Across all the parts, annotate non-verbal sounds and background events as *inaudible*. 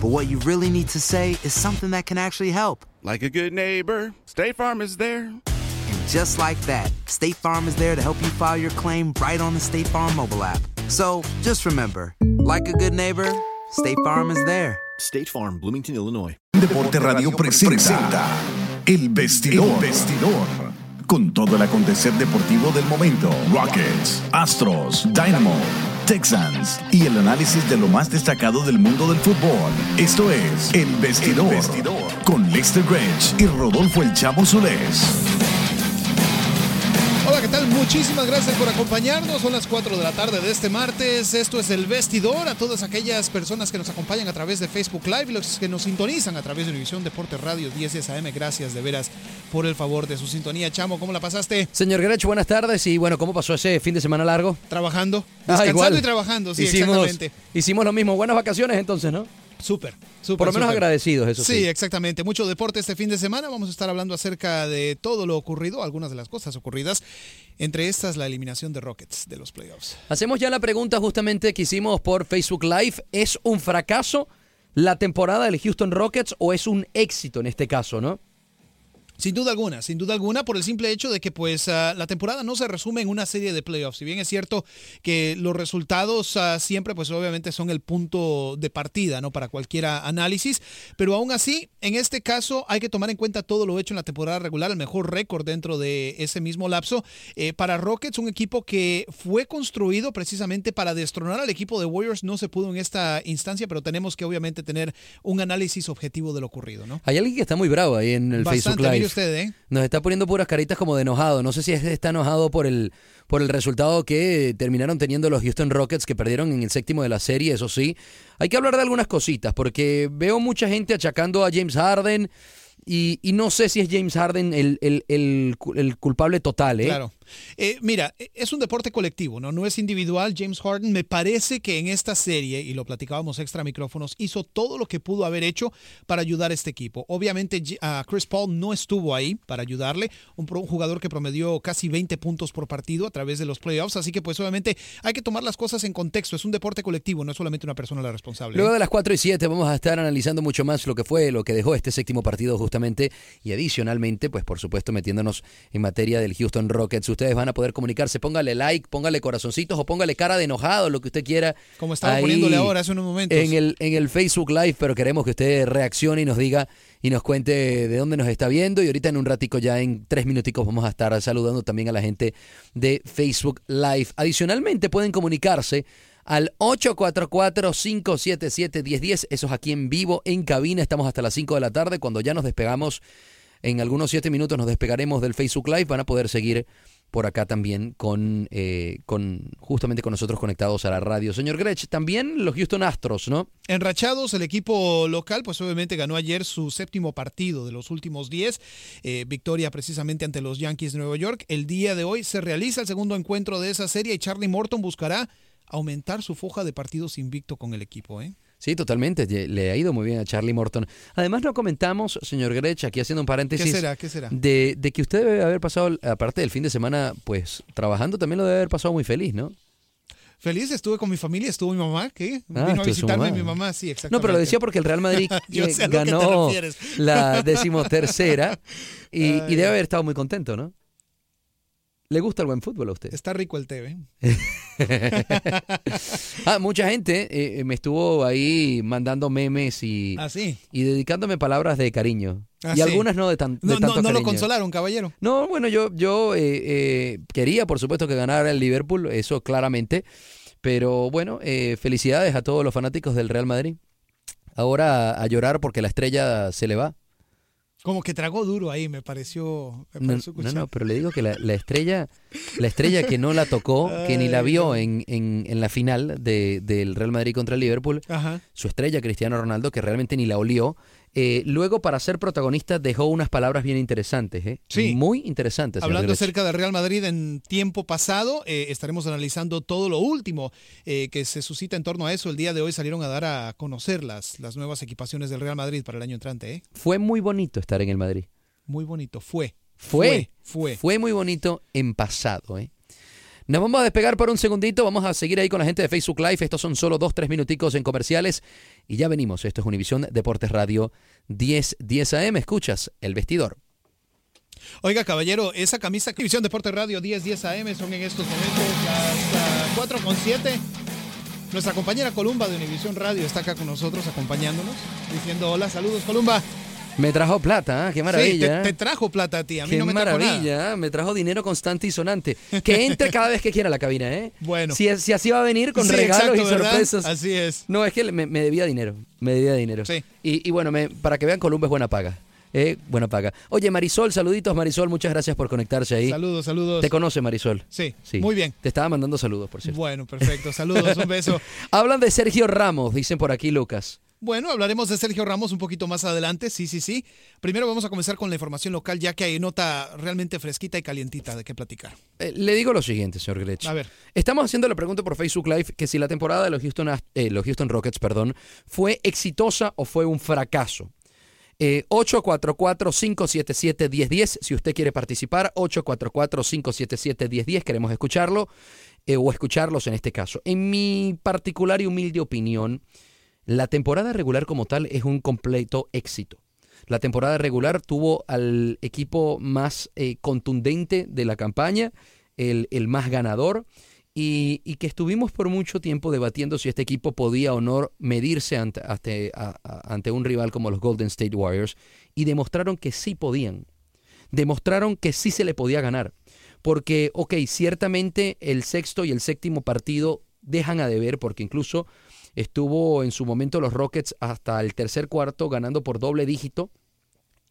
but what you really need to say is something that can actually help. Like a good neighbor, State Farm is there. And just like that, State Farm is there to help you file your claim right on the State Farm mobile app. So just remember, like a good neighbor, State Farm is there. State Farm, Bloomington, Illinois. Deporte Radio presenta El Vestidor. El Vestidor. Con todo el acontecer deportivo del momento. Rockets, Astros, Dynamo, Texans y el análisis de lo más destacado del mundo del fútbol. Esto es El Vestidor. Con Lester Grange y Rodolfo El Chavo Solés. Hola, ¿qué tal? Muchísimas gracias por acompañarnos. Son las 4 de la tarde de este martes. Esto es El Vestidor. A todas aquellas personas que nos acompañan a través de Facebook Live y los que nos sintonizan a través de Univisión Deporte Radio 10 AM. Gracias de veras por el favor de su sintonía. Chamo, ¿cómo la pasaste? Señor Grech, buenas tardes. Y bueno, ¿cómo pasó ese fin de semana largo? Trabajando. Ah, Descansando igual. y trabajando, sí, hicimos, exactamente. Hicimos lo mismo. Buenas vacaciones entonces, ¿no? Súper, súper. Por lo menos agradecidos, eso sí. Sí, exactamente. Mucho deporte este fin de semana. Vamos a estar hablando acerca de todo lo ocurrido, algunas de las cosas ocurridas. Entre estas, la eliminación de Rockets de los playoffs. Hacemos ya la pregunta justamente que hicimos por Facebook Live. ¿Es un fracaso la temporada del Houston Rockets o es un éxito en este caso, no? Sin duda alguna, sin duda alguna, por el simple hecho de que pues ah, la temporada no se resume en una serie de playoffs. Si bien es cierto que los resultados ah, siempre pues obviamente son el punto de partida, ¿no? Para cualquier análisis, pero aún así, en este caso hay que tomar en cuenta todo lo hecho en la temporada regular, el mejor récord dentro de ese mismo lapso. Eh, para Rockets, un equipo que fue construido precisamente para destronar al equipo de Warriors, no se pudo en esta instancia, pero tenemos que obviamente tener un análisis objetivo de lo ocurrido, ¿no? Hay alguien que está muy bravo ahí en el Bastante, Facebook Live. Usted, ¿eh? Nos está poniendo puras caritas como de enojado. No sé si es- está enojado por el, por el resultado que terminaron teniendo los Houston Rockets, que perdieron en el séptimo de la serie, eso sí. Hay que hablar de algunas cositas, porque veo mucha gente achacando a James Harden. Y, y no sé si es James Harden el, el- el el culpable total, ¿eh? Claro. Eh, mira, eh, es un deporte colectivo, ¿no? No es individual. James Harden me parece que en esta serie, y lo platicábamos extra micrófonos, hizo todo lo que pudo haber hecho para ayudar a este equipo. Obviamente Chris Paul no estuvo ahí para ayudarle, un jugador que promedió casi 20 puntos por partido a través de los playoffs, así que pues obviamente hay que tomar las cosas en contexto. Es un deporte colectivo, no es solamente una persona la responsable. Luego ¿eh? de las 4 y 7 vamos a estar analizando mucho más lo que fue, lo que dejó este séptimo partido justamente y adicionalmente, pues por supuesto metiéndonos en materia del Houston Rockets. Ustedes van a poder comunicarse, póngale like, póngale corazoncitos o póngale cara de enojado, lo que usted quiera. Como estaba ahí poniéndole ahora hace unos momentos. En el, en el Facebook Live, pero queremos que usted reaccione y nos diga y nos cuente de dónde nos está viendo. Y ahorita en un ratico, ya en tres minuticos, vamos a estar saludando también a la gente de Facebook Live. Adicionalmente, pueden comunicarse al 844-577-1010. Eso es aquí en vivo, en cabina. Estamos hasta las 5 de la tarde. Cuando ya nos despegamos, en algunos 7 minutos nos despegaremos del Facebook Live. Van a poder seguir por acá también con, eh, con justamente con nosotros conectados a la radio. Señor Grech, también los Houston Astros, ¿no? Enrachados, el equipo local, pues obviamente ganó ayer su séptimo partido de los últimos 10, eh, victoria precisamente ante los Yankees de Nueva York. El día de hoy se realiza el segundo encuentro de esa serie y Charlie Morton buscará aumentar su foja de partidos invicto con el equipo. ¿eh? Sí, totalmente. Le ha ido muy bien a Charlie Morton. Además, no comentamos, señor Grech, aquí haciendo un paréntesis. ¿Qué será? ¿Qué será? De, de que usted debe haber pasado, aparte del fin de semana, pues trabajando, también lo debe haber pasado muy feliz, ¿no? Feliz, estuve con mi familia, estuvo mi mamá, ¿qué? Ah, Vino a visitarme mamá. mi mamá, sí, exactamente. No, pero lo decía porque el Real Madrid *laughs* eh, que ganó la *laughs* decimotercera y, debe haber estado muy contento, ¿no? ¿Le gusta el buen fútbol a usted? Está rico el TV. *laughs* ah, mucha gente eh, me estuvo ahí mandando memes y, Ah, sí. y dedicándome palabras de cariño. Ah, y algunas no de, tan, de No, tanto no, no lo consolaron, caballero. No, bueno, yo, yo eh, eh, quería, por supuesto, que ganara el Liverpool, eso claramente. Pero bueno, eh, felicidades a todos los fanáticos del Real Madrid. Ahora a llorar porque la estrella se le va. Como que tragó duro ahí, me pareció. me No, pareció no, pero le digo que la, la estrella, la estrella que no la tocó, que ni la vio en, en la final de, del Real Madrid contra el Liverpool, Ajá. su estrella Cristiano Ronaldo, que realmente ni la olió, eh, luego para ser protagonista dejó unas palabras bien interesantes, ¿eh? Sí. Muy interesantes. Hablando acerca del Real Madrid en tiempo pasado, eh, estaremos analizando todo lo último eh, que se suscita en torno a eso. El día de hoy salieron a dar a conocer las, las nuevas equipaciones del Real Madrid para el año entrante. Fue muy bonito estar en el Madrid. Muy bonito. Fue. Fue, Fue. fue muy bonito en pasado. ¿eh? Nos vamos a despegar por un segundito, vamos a seguir ahí con la gente de Facebook Live. Estos son solo dos, tres minuticos en comerciales y ya venimos. Esto es Univisión Deportes Radio 10, 10 AM. Escuchas el vestidor. Oiga, caballero, esa camisa División Deporte Radio 10 10 AM son en estos momentos las 4 con 7. Nuestra compañera Columba de Univisión Radio está acá con nosotros acompañándonos, diciendo hola, saludos Columba. Me trajo plata, ¿ah? qué maravilla. Sí, te, te trajo plata a ti, a mí Qué no me trajo maravilla, ¿ah? me trajo dinero constante y sonante. Que entre cada vez que quiera a la cabina, ¿eh? Bueno. Si, si así va a venir con Sí, regalos exacto, y ¿verdad? sorpresas. Así es. No, es que me, me debía dinero, me debía dinero. Sí. Y, y bueno, me- para que vean, Columba es buena paga. ¿eh? Buena paga. Oye, Marisol, saluditos, Marisol, muchas gracias por conectarse ahí. Saludos, saludos. ¿Te conoce, Marisol? Sí, muy bien. Te estaba mandando saludos, por cierto. Bueno, perfecto. Saludos, un beso. *laughs* Hablan de Sergio Ramos, dicen por aquí, Lucas. Bueno, hablaremos de Sergio Ramos un poquito más adelante, sí, sí, sí. Primero vamos a comenzar con la información local, ya que hay nota realmente fresquita y calientita de qué platicar. Eh, le digo lo siguiente, señor Grech. A ver. Estamos haciendo la pregunta por Facebook Live que si la temporada de los Houston, eh, los Houston Rockets perdón, fue exitosa o fue un fracaso. Eh, 844-577-1010, si usted quiere participar, 844-577-1010, queremos escucharlo eh, o escucharlos en este caso. En mi particular y humilde opinión, la temporada regular como tal es un completo éxito. La temporada regular tuvo al equipo más eh, contundente de la campaña, el, más ganador, y, que estuvimos por mucho tiempo debatiendo si este equipo podía o no medirse ante, ante un rival como los Golden State Warriors, y demostraron que sí podían. Demostraron que sí se le podía ganar. Porque, ok, ciertamente el sexto y el séptimo partido dejan a deber, porque incluso estuvo en su momento los Rockets hasta el tercer cuarto ganando por doble dígito.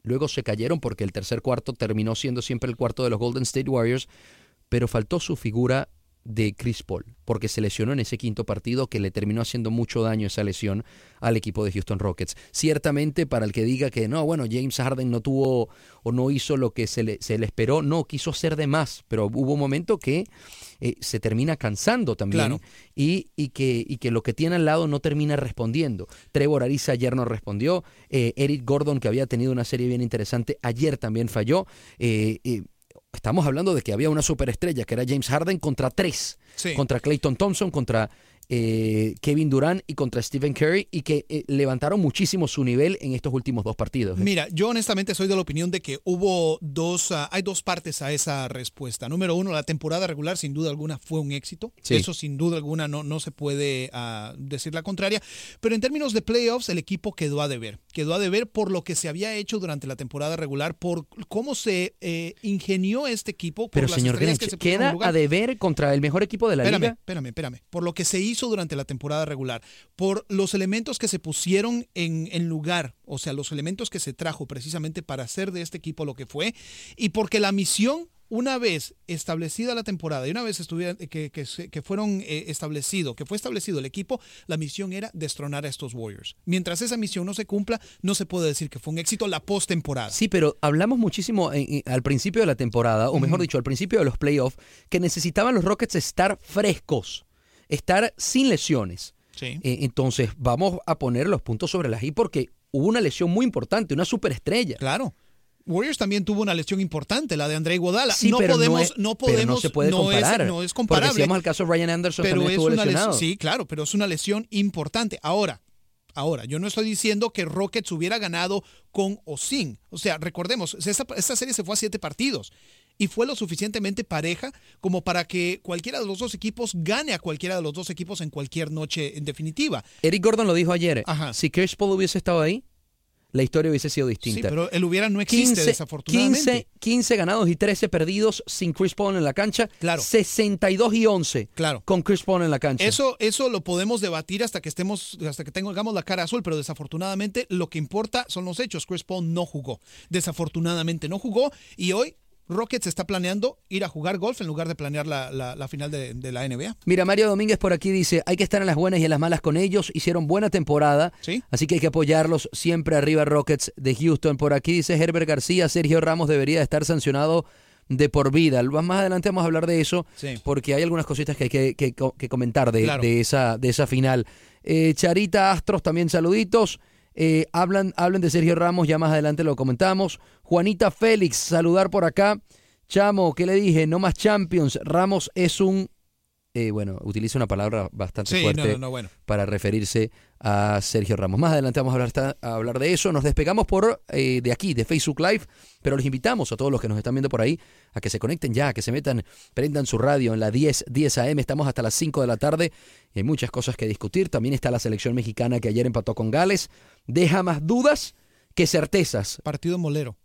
Luego se cayeron porque el tercer cuarto terminó siendo siempre el cuarto de los Golden State Warriors, pero faltó su figura de Chris Paul, porque se lesionó en ese quinto partido que le terminó haciendo mucho daño esa lesión al equipo de Houston Rockets. Ciertamente para el que diga que no, bueno, James Harden no tuvo o no hizo lo que se le, se le esperó, no, quiso hacer de más, pero hubo un momento que eh, se termina cansando también Claro. y, y que, y que lo que tiene al lado no termina respondiendo. Trevor Ariza ayer no respondió, eh, Eric Gordon, que había tenido una serie bien interesante, ayer también falló. Eh, eh, estamos hablando de que había una superestrella, que era James Harden, contra tres, Sí. contra Clayton Thompson, contra eh, Kevin Durant y contra Stephen Curry, y que eh, levantaron muchísimo su nivel en estos últimos dos partidos. ¿eh? Mira, yo honestamente soy de la opinión de que hubo dos, ah, hay dos partes a esa respuesta. Número uno, la temporada regular sin duda alguna fue un éxito. Sí. Eso sin duda alguna no, no se puede ah, decir la contraria. Pero en términos de playoffs, el equipo quedó a deber. Quedó a deber por lo que se había hecho durante la temporada regular, por cómo se eh, ingenió este equipo. Por Pero las señor que Grinch, se queda a deber contra el mejor equipo de la espérame, liga. espérame, espérame. Por lo que se hizo durante la temporada regular, por los elementos que se pusieron en, en lugar, o sea, los elementos que se trajo precisamente para hacer de este equipo lo que fue, y porque la misión, una vez establecida la temporada y una vez que, que, que fueron eh, establecido, que fue establecido el equipo, la misión era destronar a estos Warriors. Mientras esa misión no se cumpla, no se puede decir que fue un éxito la postemporada. Sí, pero hablamos muchísimo en- en- al principio de la temporada, o mejor dicho, al principio de los playoffs, que necesitaban los Rockets estar frescos, estar sin lesiones. Eh, entonces, vamos a poner los puntos sobre las I porque hubo una lesión muy importante, una superestrella. Claro. Warriors también tuvo una lesión importante, la de André Iguodala. Sí, no pero podemos, no, es, no podemos, pero no se puede no comparar. Es, no es comparable. Porque si vamos al caso de Ryan Anderson, pero también es estuvo una lesionado. lesión, sí, claro, pero es una lesión importante. Ahora, ahora, yo no estoy diciendo que Rockets hubiera ganado con o sin. O sea, recordemos, esta, esta serie se fue a siete partidos y fue lo suficientemente pareja como para que cualquiera de los dos equipos gane a cualquiera de los dos equipos en cualquier noche en definitiva. Eric Gordon lo dijo ayer. Ajá. Si Chris Paul hubiese estado ahí, la historia hubiese sido distinta. Sí, pero el hubiera no existe, 15, desafortunadamente. 15, 15, ganados y 13 perdidos sin Chris Paul en la cancha. Claro. 62 y 11 claro. con Chris Paul en la cancha. Eso, eso lo podemos debatir hasta que estemos, hasta que tengamos la cara azul, pero desafortunadamente lo que importa son los hechos. Chris Paul no jugó. Desafortunadamente no jugó y hoy Rockets está planeando ir a jugar golf en lugar de planear la, la, la final de, de, la NBA. Mira, Mario Domínguez por aquí dice, hay que estar en las buenas y en las malas con ellos. Hicieron buena temporada, ¿Sí? así que hay que apoyarlos siempre arriba Rockets de Houston. Por aquí dice Herbert García, Sergio Ramos debería estar sancionado de por vida. Más adelante vamos a hablar de eso, sí. porque hay algunas cositas que hay que, que, que comentar de, claro. de, esa, de esa final. Eh, Charita Astros, también saluditos. Eh, hablan, hablan de Sergio Ramos, ya más adelante lo comentamos. Juanita Félix, saludar por acá. Chamo, ¿qué le dije? No más Champions. Ramos es un. Eh, bueno, utiliza una palabra bastante sí, fuerte no, no, no, bueno. para referirse a Sergio Ramos. Más adelante vamos a hablar, a hablar de eso. Nos despegamos por eh, de aquí, de Facebook Live, pero los invitamos a todos los que nos están viendo por ahí a que se conecten ya, a que se metan, prendan su radio en la 10, 10 AM. Estamos hasta las 5 de la tarde y hay muchas cosas que discutir. También está la selección mexicana que ayer empató con Gales. Deja más dudas que certezas. Partido molero.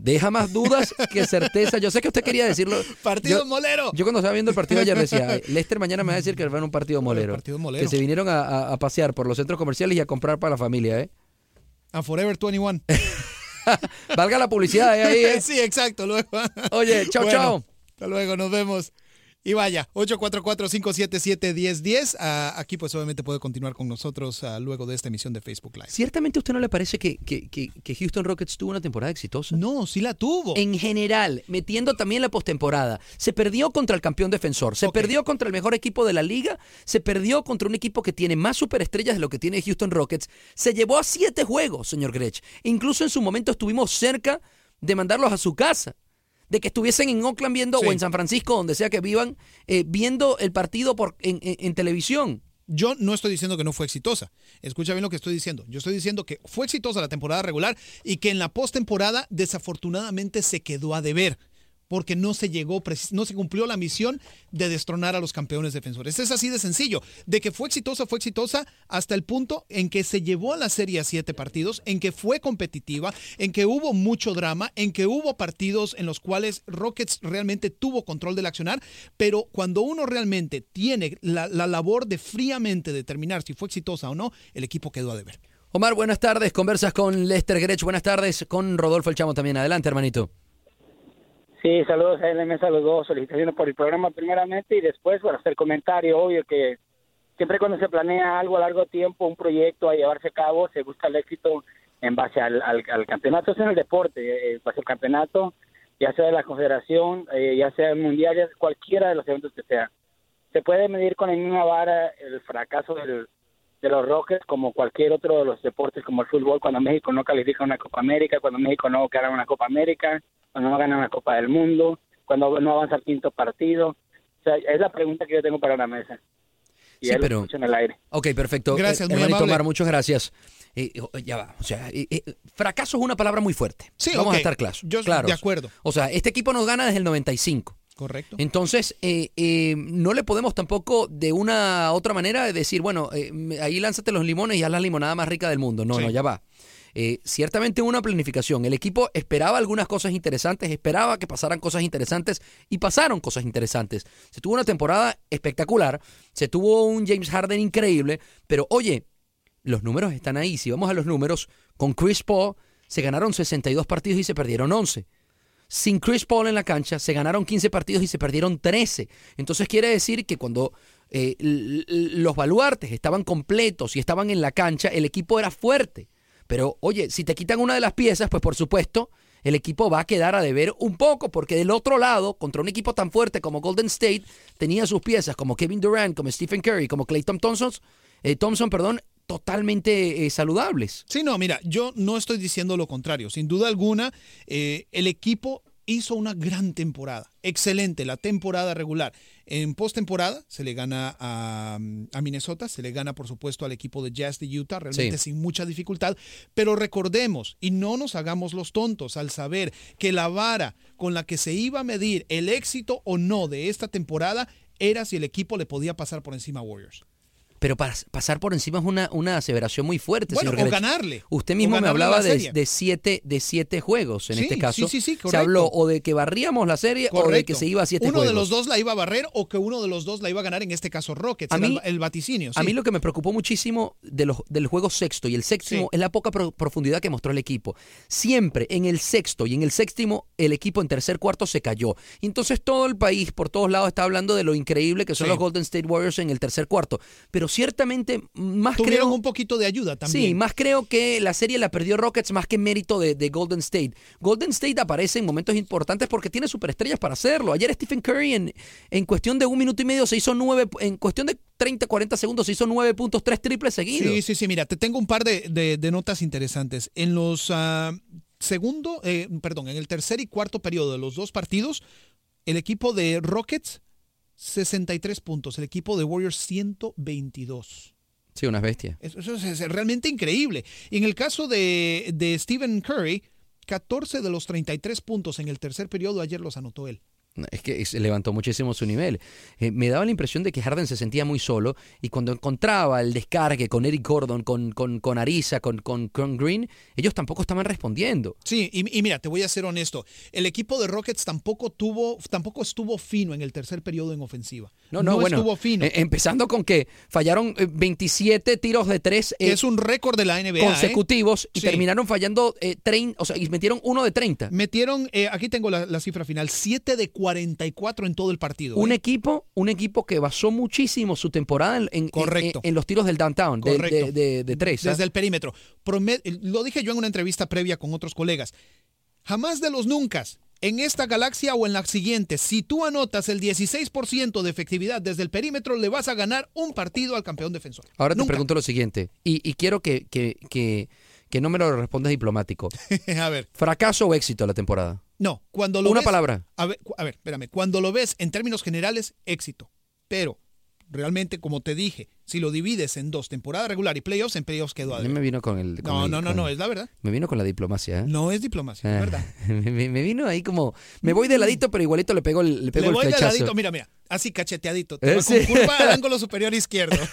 Deja más dudas que certeza. Yo sé que usted quería decirlo. Partido yo, molero. Yo cuando estaba viendo el partido ayer decía, *laughs* Lester mañana me va a decir que va a un partido molero. Partido molero. Que se vinieron a, a, a, pasear por los centros comerciales y a comprar para la familia, ¿eh? A Forever 21. *laughs* Valga la publicidad ¿eh? ahí, ¿eh? *laughs* sí, exacto. Luego. Oye, chao, bueno, chao. Hasta luego, nos vemos. Y vaya, 844-577-1010. Uh, aquí pues obviamente puede continuar con nosotros uh, luego de esta emisión de Facebook Live. ¿Ciertamente a usted no le parece que, que, que, que, Houston Rockets tuvo una temporada exitosa? No, sí la tuvo. En general, metiendo también la postemporada. Se perdió contra el campeón defensor, se okay. perdió contra el mejor equipo de la liga, se perdió contra un equipo que tiene más superestrellas de lo que tiene Houston Rockets. Se llevó a siete juegos, señor Grech. Incluso en su momento estuvimos cerca de mandarlos a su casa de que estuviesen en Oakland viendo sí. o en San Francisco, donde sea que vivan, eh, viendo el partido por, en, en, en, televisión. Yo no estoy diciendo que no fue exitosa. Escucha bien lo que estoy diciendo. Yo estoy diciendo que fue exitosa la temporada regular y que en la postemporada desafortunadamente se quedó a deber porque no se llegó, no se cumplió la misión de destronar a los campeones defensores. Es así de sencillo. De que fue exitosa, fue exitosa hasta el punto en que se llevó a la serie a siete partidos, en que fue competitiva, en que hubo mucho drama, en que hubo partidos en los cuales Rockets realmente tuvo control del accionar, pero cuando uno realmente tiene la, la labor de fríamente determinar si fue exitosa o no, el equipo quedó a deber. Omar, buenas tardes. Conversas con Lester Grech. Buenas tardes. Con Rodolfo El Chamo también. Adelante, hermanito. Sí, saludos a LMS a los dos. Felicitaciones por el programa primeramente y después por hacer comentario. Obvio que siempre cuando se planea algo a largo tiempo, un proyecto a llevarse a cabo, se busca el éxito en base al, al, al campeonato. Es en el deporte, eh, base al campeonato, ya sea de la confederación, eh, ya sea el mundial, ya cualquiera de los eventos que sea. Se puede medir con la misma vara el fracaso del, de los Rockets como cualquier otro de los deportes como el fútbol, cuando México no califica una Copa América, cuando México no gana una Copa América, cuando no gana una Copa del Mundo, cuando no avanza al quinto partido. O sea, es la pregunta que yo tengo para la mesa. Y sí, pero... en el aire. Ok, perfecto. Gracias, eh, muy hermanito amable. Omar, muchas gracias. Eh, ya va, o sea, eh, fracaso es una palabra muy fuerte. Sí, Vamos okay. a estar claros. Yo claros. de acuerdo. O sea, este equipo nos gana desde el 95. Correcto. Entonces, eh, eh, no le podemos tampoco de una otra manera decir, bueno, eh, ahí lánzate los limones y haz la limonada más rica del mundo. No, Sí. no, ya va. Eh, ciertamente una planificación. El equipo esperaba algunas cosas interesantes, esperaba que pasaran cosas interesantes y pasaron cosas interesantes. Se tuvo una temporada espectacular, se tuvo un James Harden increíble, pero oye, los números están ahí. Si vamos a los números, con Chris Paul se ganaron 62 partidos y se perdieron 11 sin Chris Paul en la cancha, se ganaron 15 partidos y se perdieron 13. Entonces quiere decir que cuando eh, los baluartes estaban completos y estaban en la cancha, el equipo era fuerte. Pero oye, si te quitan una de las piezas, pues por supuesto, el equipo va a quedar a deber un poco, porque del otro lado, contra un equipo tan fuerte como Golden State, tenía sus piezas como Kevin Durant, como Stephen Curry, como Clayton Thompson, eh, Thompson, perdón, totalmente eh, saludables. Sí, no, mira, yo no estoy diciendo lo contrario. Sin duda alguna, eh, el equipo hizo una gran temporada. Excelente, la temporada regular. En postemporada se le gana a, a, Minnesota, se le gana por supuesto al equipo de Jazz de Utah, realmente sí. sin mucha dificultad. Pero recordemos, y no nos hagamos los tontos al saber que la vara con la que se iba a medir el éxito o no de esta temporada era si el equipo le podía pasar por encima a Warriors pero para pasar por encima es una, una aseveración muy fuerte, bueno, señor o ganarle. Usted mismo me hablaba de, de, siete, de siete juegos en sí, este caso. Sí, sí, sí, se habló o de que barríamos la serie correcto. o de que se iba a siete uno juegos. de los dos la iba a barrer o que uno de los dos la iba a ganar, en este caso Rockets, a mí, el, el, vaticinio. A mí lo que me preocupó muchísimo de los, del juego sexto y el séptimo es la poca pro profundidad que mostró el equipo. Siempre en el sexto y en el séptimo el equipo en tercer cuarto se cayó. Entonces todo el país por todos lados está hablando de lo increíble que son los Golden State Warriors en el tercer cuarto. Pero ciertamente más Tuvieron creo, un poquito de ayuda también. Sí, más creo que la serie la perdió Rockets más que mérito de, de, Golden State. Golden State aparece en momentos importantes porque tiene superestrellas para hacerlo. Ayer Stephen Curry en, en cuestión de un minuto y medio se hizo nueve, en cuestión de 30, 40 segundos se hizo nueve puntos, tres triples seguidos. Sí, sí, sí, mira, te tengo un par de, de, de notas interesantes. En los uh, segundo, eh, perdón, en el tercer y cuarto periodo de los dos partidos, el equipo de Rockets 63 puntos, el equipo de Warriors 122. Sí, unas bestias. Eso, es realmente increíble. Y en el caso de, de Stephen Curry, 14 de los 33 puntos en el tercer periodo ayer los anotó él. Es que se levantó muchísimo su nivel. Eh, me daba la impresión de que Harden se sentía muy solo y cuando encontraba el descargue con Eric Gordon, con, con, con Ariza, con, con, con, Green, ellos tampoco estaban respondiendo. Sí, y, y, mira, te voy a ser honesto. El equipo de Rockets tampoco tuvo, tampoco estuvo fino en el tercer periodo en ofensiva. No, no, no bueno, estuvo fino. Eh, empezando con que fallaron 27 tiros de tres. Eh, es un récord de la NBA. Consecutivos ¿eh? y sí. terminaron fallando 30, o sea, y metieron uno de 30. Metieron, aquí tengo la, la cifra final, 7 de 44 en todo el partido. Un ¿eh? equipo, un equipo que basó muchísimo su temporada en, en, Correcto. en, en los tiros del downtown, de, de, de, de, tres. Desde ¿eh? el perímetro. Promet lo dije yo en una entrevista previa con otros colegas. Jamás de los nunca, en esta galaxia o en la siguiente, si tú anotas el 16% de efectividad desde el perímetro, le vas a ganar un partido al campeón defensor. Ahora te Nunca. pregunto lo siguiente, y, y quiero que, que, que, que, no me lo respondas diplomático. *laughs* a ver. ¿Fracaso o éxito la temporada? No, cuando lo Una ves, palabra. A ver, a ver, espérame. Cuando lo ves en términos generales, éxito. Pero realmente, como te dije, si lo divides en dos, temporada regular y playoffs, en playoffs quedó a me vino con el. Con no, el, no, no, con, no, es la verdad. Me vino con la diplomacia. ¿eh? No es diplomacia, es verdad. *laughs* me, me, vino ahí como. Me voy de ladito, pero igualito le pego el, le pego le voy el flechazo. de ladito, mira, mira. Así cacheteadito. Te ¿Eh? Con curva al *laughs* ángulo superior izquierdo. *laughs*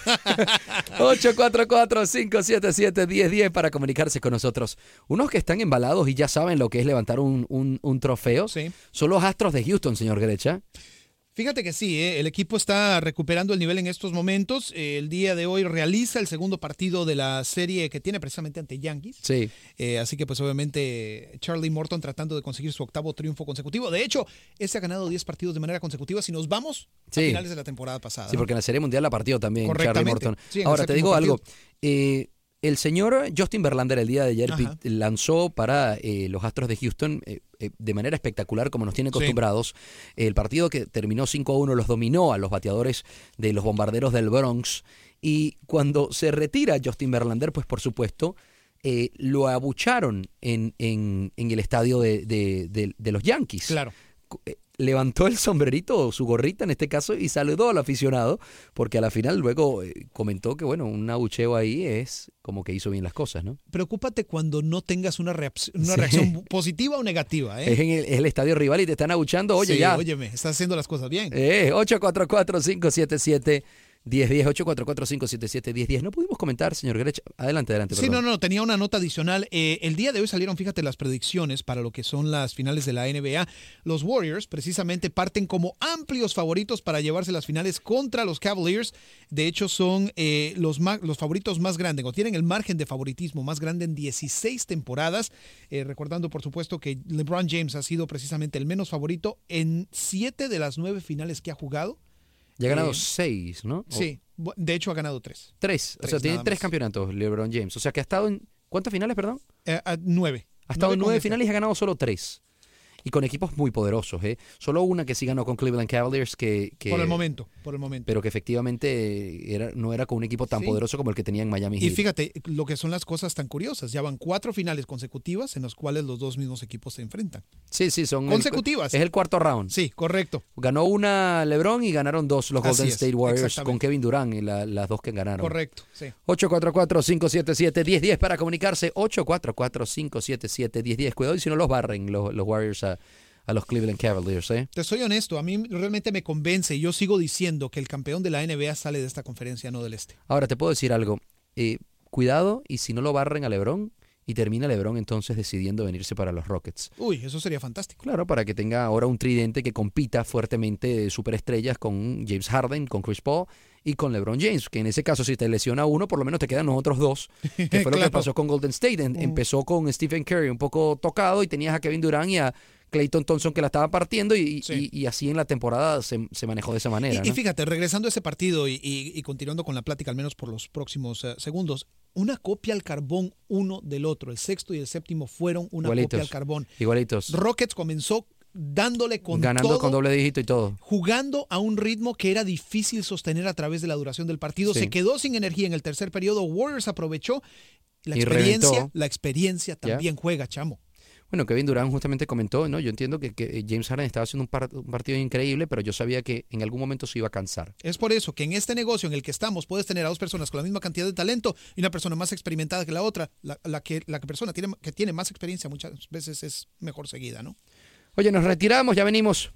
844-577-1010 para comunicarse con nosotros. Unos que están embalados y ya saben lo que es levantar un, un, un trofeo sí. son los Astros de Houston, señor Grecha. Fíjate que sí, ¿eh? el equipo está recuperando el nivel en estos momentos. El día de hoy realiza el segundo partido de la serie que tiene precisamente ante Yankees. Sí. Eh, así que pues obviamente Charlie Morton tratando de conseguir su octavo triunfo consecutivo. De hecho, ese ha ganado 10 partidos de manera consecutiva si nos vamos sí. a finales de la temporada pasada. Sí, ¿no? porque en la Serie Mundial la partió también Charlie Morton. Sí, Ahora, te digo partido. algo. Eh, el señor Justin Verlander el día de ayer Ajá. lanzó para eh, los Astros de Houston eh, eh, de manera espectacular, como nos tiene acostumbrados. Sí. El partido que terminó 5 a 1 los dominó a los bateadores de los bombarderos del Bronx. Y cuando se retira Justin Verlander, pues por supuesto, eh, lo abucharon en, en, en el estadio de, de, de, de, los Yankees. Claro. Eh, levantó el sombrerito, su gorrita en este caso, y saludó al aficionado, porque a la final luego eh, comentó que, bueno, un abucheo ahí es como que hizo bien las cosas, ¿no? Preocúpate cuando no tengas una, reacción, una sí. reacción *laughs* positiva o negativa, ¿eh? Es en el, es el, estadio rival y te están abuchando, oye, sí, ya. óyeme, estás haciendo las cosas bien. Eh, 844-577. 1010 844 1010 No pudimos comentar, señor Grech. Adelante, adelante. Sí, perdón. no, no, tenía una nota adicional. Eh, el día de hoy salieron, fíjate, las predicciones para lo que son las finales de la NBA. Los Warriors precisamente parten como amplios favoritos para llevarse las finales contra los Cavaliers. De hecho, son eh, los, los favoritos más grandes, o tienen el margen de favoritismo más grande en 16 temporadas. Eh, recordando, por supuesto, que LeBron James ha sido precisamente el menos favorito en 7 de las 9 finales que ha jugado. Ya ha ganado eh, seis, ¿no? Sí, de hecho ha ganado tres. Tres, o sea, tiene tres campeonatos LeBron James. O sea, que ha estado en... ¿Cuántas finales, perdón? Eh, a nueve. Ha estado nueve en nueve finales y ha ganado solo tres. Y con equipos muy poderosos. ¿eh? Solo una que sí ganó con Cleveland Cavaliers que, que- Por el momento, por el momento. pero que efectivamente era, no era con un equipo tan Sí. poderoso como el que tenía en Miami Y Heat. fíjate lo que son las cosas tan curiosas. Ya van cuatro finales consecutivas en las cuales los dos mismos equipos se enfrentan. Sí, sí, son el- consecutivas. es el cuarto round. Sí, correcto. Ganó una LeBron y ganaron dos los Golden State Warriors con Kevin Durant y la- las dos que ganaron. Correcto, sí. 844-577-1010 para comunicarse. 844-577-1010. Cuidado y si no los barren los, los Warriors a, a los Cleveland Cavaliers. ¿eh? Te soy honesto, a mí realmente me convence y yo sigo diciendo que el campeón de la NBA sale de esta conferencia, no del este. Ahora, te puedo decir algo. Eh, cuidado y si no lo barren a LeBron y termina LeBron entonces decidiendo venirse para los Rockets. Uy, eso sería fantástico. Claro, para que tenga ahora un tridente que compita fuertemente de superestrellas con James Harden, con Chris Paul y con LeBron James, que en ese caso si te lesiona uno, por lo menos te quedan los otros dos, que fue lo que *laughs* pasó con Golden State. En- Mm. Empezó con Stephen Curry un poco tocado y tenías a Kevin Durant y a Clayton Thompson que la estaba partiendo y, y- y así en la temporada se, se manejó de esa manera. Y, fíjate, regresando a ese partido y, continuando con la plática, al menos por los próximos eh, segundos, una copia al carbón uno del otro. El sexto y el séptimo fueron una Igualitos. copia al carbón. Igualitos. Rockets comenzó dándole con Ganando todo, con doble dígito y todo. jugando a un ritmo que era difícil sostener a través de la duración del partido. Sí. Se quedó sin energía en el tercer periodo. Warriors aprovechó la Y experiencia. reventó. La experiencia también juega, chamo. Bueno, Kevin Durant justamente comentó, ¿no? Yo entiendo que, que James Harden estaba haciendo un, par- un partido increíble, pero yo sabía que en algún momento se iba a cansar. Es por eso que en este negocio en el que estamos puedes tener a dos personas con la misma cantidad de talento y una persona más experimentada que la otra. La, la que la que persona tiene, que tiene más experiencia muchas veces es mejor seguida, ¿no? Oye, nos retiramos, ya venimos.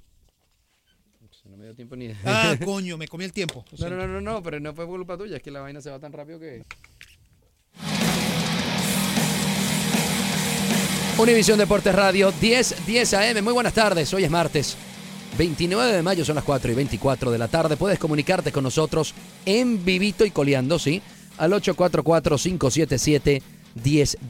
No me dio tiempo ni Ah, *laughs* coño, me comí el tiempo. No, no, no, no, no, pero no fue por culpa tuya, es que la vaina se va tan rápido que... Univisión Deportes Radio, 10, 10 AM. Muy buenas tardes, hoy es martes. 29 de mayo son las 4 y 24 de la tarde. Puedes comunicarte con nosotros en vivito y coleando, ¿sí? Al 844-577-1010.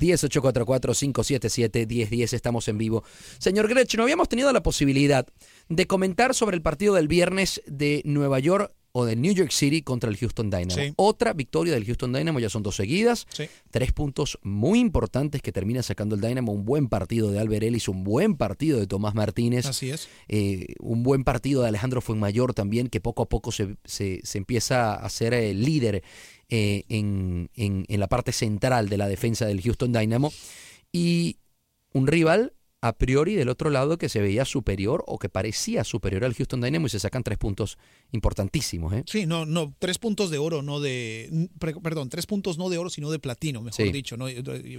844-577-1010. Estamos en vivo. Señor Grech, no habíamos tenido la posibilidad de comentar sobre el partido del viernes de Nueva York o de New York City contra el Houston Dynamo. Sí. Otra victoria del Houston Dynamo, ya son dos seguidas. Sí. Tres puntos muy importantes que termina sacando el Dynamo. Un buen partido de Albert Ellis, un buen partido de Tomás Martínez. Así es. Eh, un buen partido de Alejandro Fuenmayor también, que poco a poco se, se- se empieza a ser eh, líder eh, en, en- en la parte central de la defensa del Houston Dynamo. Y un rival a priori del otro lado que se veía superior o que parecía superior al Houston Dynamo y se sacan tres puntos importantísimos. ¿eh? Sí, no, no, tres puntos de oro, no de, perdón, tres puntos no de oro, sino de platino, mejor Sí. dicho, ¿no?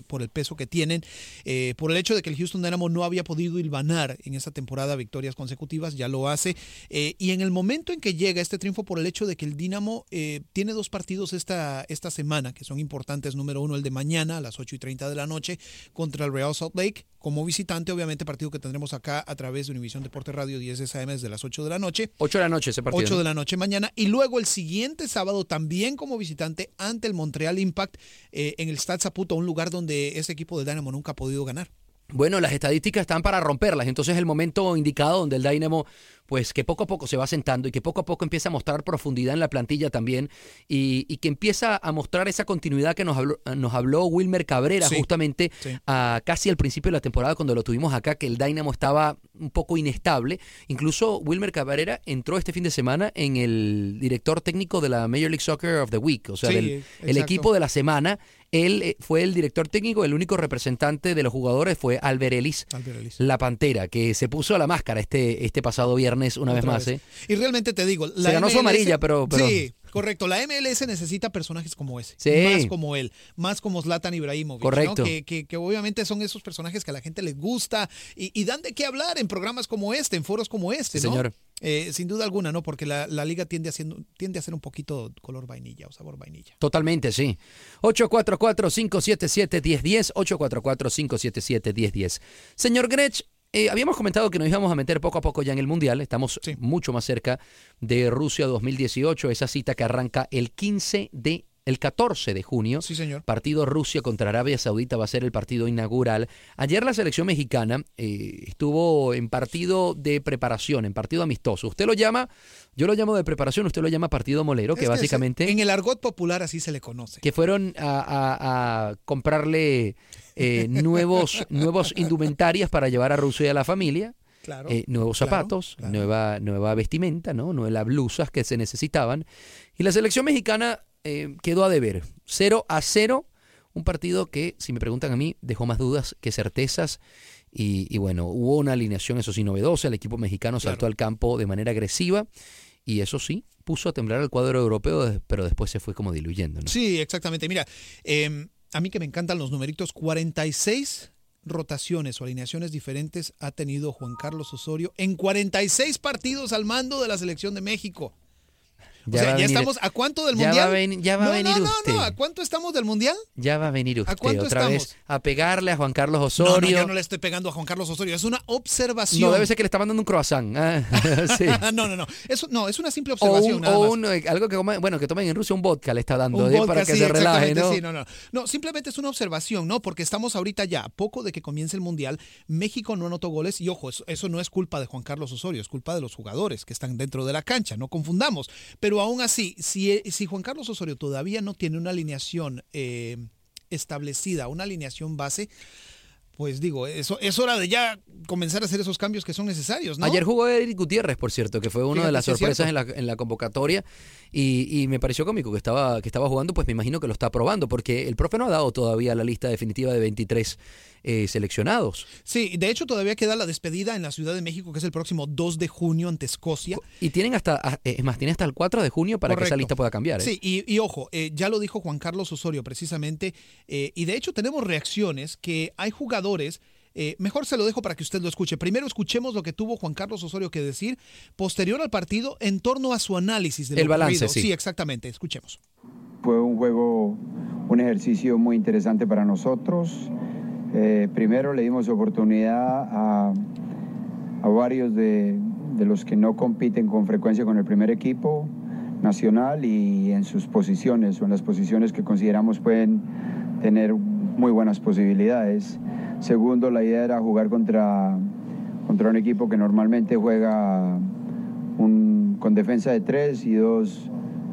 Por el peso que tienen, eh, por el hecho de que el Houston Dynamo no había podido hilvanar en esta temporada victorias consecutivas, ya lo hace, eh, y en el momento en que llega este triunfo por el hecho de que el Dynamo eh, tiene dos partidos esta, esta semana, que son importantes, número uno el de mañana a las 8 y 30 de la noche contra el Real Salt Lake, como visitante, obviamente partido que tendremos acá a través de Univisión Deporte Radio 10 SAM desde las 8 de la noche. 8 de la noche ese partido. 8 ¿no? de la noche mañana. Y luego el siguiente sábado también como visitante ante el Montreal Impact eh, en el Stade Saputo, un lugar donde ese equipo del Dynamo nunca ha podido ganar. Bueno, las estadísticas están para romperlas, entonces es el momento indicado donde el Dynamo, pues que poco a poco se va sentando y que poco a poco empieza a mostrar profundidad en la plantilla también y, y que empieza a mostrar esa continuidad que nos habló, nos habló Wilmer Cabrera Sí, justamente sí. a casi al principio de la temporada cuando lo tuvimos acá, que el Dynamo estaba un poco inestable. Incluso Wilmer Cabrera entró este fin de semana en el director técnico de la Major League Soccer of the Week, o sea, Sí, del el equipo de la semana. Él eh, fue el director técnico, el único representante de los jugadores fue Albert Ellis, Albert Ellis. la Pantera, que se puso la máscara este, este pasado viernes una vez más. ¿eh? Y realmente te digo, la Se ganó su MLS amarilla, pero- pero- Sí, correcto. La MLS necesita personajes como ese. Sí. Más como él. Más como Zlatan Ibrahimovic. ¿no? Correcto. Que, que- que obviamente son esos personajes que a la gente les gusta y, y dan de qué hablar en programas como este, en foros como este, Sí, ¿no? señor. Eh, sin duda alguna, ¿no? Porque la, la liga tiende a, siendo- tiende a ser un poquito color vainilla o sabor vainilla. Totalmente, sí. 844-577-1010, 844-577-1010. Señor Grech, eh, habíamos comentado que nos íbamos a meter poco a poco ya en el Mundial, estamos mucho más cerca de Rusia 2018, esa cita que arranca el 15 de... El 14 de junio, Sí, señor. partido Rusia contra Arabia Saudita va a ser el partido inaugural. Ayer la selección mexicana eh, estuvo en partido de preparación, en partido amistoso. Usted lo llama, yo lo llamo de preparación, usted lo llama partido molero, que básicamente En el argot popular así se le conoce. que fueron a, a- a comprarle eh, nuevos, *laughs* nuevos indumentarias para llevar a Rusia y a la familia. Claro, eh, nuevos claro, zapatos, claro. nueva, nueva vestimenta, ¿no? Nuevas blusas que se necesitaban. Y la selección mexicana eh, quedó a deber. 0 a 0. Un partido que, si me preguntan a mí, dejó más dudas que certezas. Y, y bueno, hubo una alineación, eso sí, novedosa. El equipo mexicano saltó al campo de manera agresiva. Y eso sí, puso a temblar al cuadro europeo, pero después se fue como diluyendo, ¿no? Sí, exactamente. Mira, eh, a mí que me encantan los numeritos, 46 rotaciones o alineaciones diferentes ha tenido Juan Carlos Osorio en 46 partidos al mando de la selección de México. O Ya sea, a ya venir- estamos, ¿a cuánto del ya Mundial? va a ven- ya va a no, venir no, no, usted. no, ¿a cuánto estamos del Mundial? Ya va a venir usted cuánto otra estamos? vez a pegarle a Juan Carlos No, no, Osorio. yo no le estoy pegando a Juan Carlos Osorio, es una observación. No, debe ser que le está mandando un croissant. Ah, *laughs* sí. *laughs* no, no, no, eso, no, es una simple O, observación. un, nada o un, eh, algo que bueno, que tomen en Rusia, un vodka le está dando Un eh, vodka, para que sí, se relaje, ¿no? sí, no, no. No, simplemente es una observación, ¿no? Porque estamos ahorita ya, a poco de que comience el Mundial, México no anotó goles y ojo, eso, eso no es culpa de Juan Carlos Osorio, es culpa de los jugadores que están dentro de la cancha, no confundamos. Pero aún así, si, si Juan Carlos Osorio todavía no tiene una alineación eh, establecida, una alineación base, pues digo, eso es hora de ya comenzar a hacer esos cambios que son necesarios, ¿no? Ayer jugó Eric Gutiérrez, por cierto, que fue una de las sorpresas en la, en la convocatoria y, y me pareció cómico que estaba, que estaba jugando, pues me imagino que lo está probando, porque el profe no ha dado todavía la lista definitiva de 23 eh, seleccionados. Sí, de hecho todavía queda la despedida en la Ciudad de México, que es el próximo 2 de junio ante Escocia. Y tienen hasta, ah, eh, es más, tienen hasta el 4 de junio para que esa lista pueda cambiar. ¿eh? Sí, y, y ojo, eh, ya lo dijo Juan Carlos Osorio precisamente, eh, y de hecho tenemos reacciones que hay jugadores, eh, mejor se lo dejo para que usted lo escuche. Primero escuchemos lo que tuvo Juan Carlos Osorio que decir posterior al partido en torno a su análisis del El balance. Sí, exactamente, escuchemos. Fue un juego, un ejercicio muy interesante para nosotros. Eh, primero le dimos oportunidad a, varios de, los que no compiten con frecuencia con el primer equipo nacional y en sus posiciones o en las posiciones que consideramos pueden tener muy buenas posibilidades. Segundo, la idea era jugar contra, contra un equipo que normalmente juega con defensa de tres y dos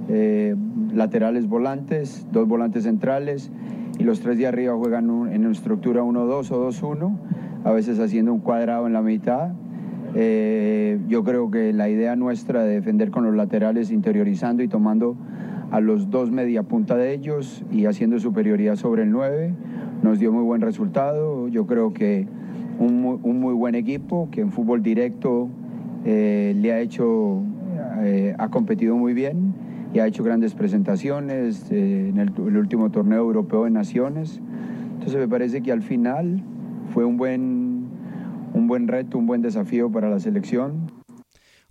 eh, laterales volantes, dos volantes centrales y los tres de arriba juegan un- en estructura 1-2 o 2-1, a veces haciendo un cuadrado en la mitad. Eh, yo creo que la idea nuestra de defender con los laterales interiorizando y tomando a los dos media punta de ellos y haciendo superioridad sobre el 9 nos dio muy buen resultado. Yo creo que un muy, un muy buen equipo que en fútbol directo eh, le ha hecho, eh, ha competido muy bien y ha hecho grandes presentaciones eh, en el, el último torneo europeo de naciones. Entonces me parece que al final fue un buen, un buen reto, un buen desafío para la selección.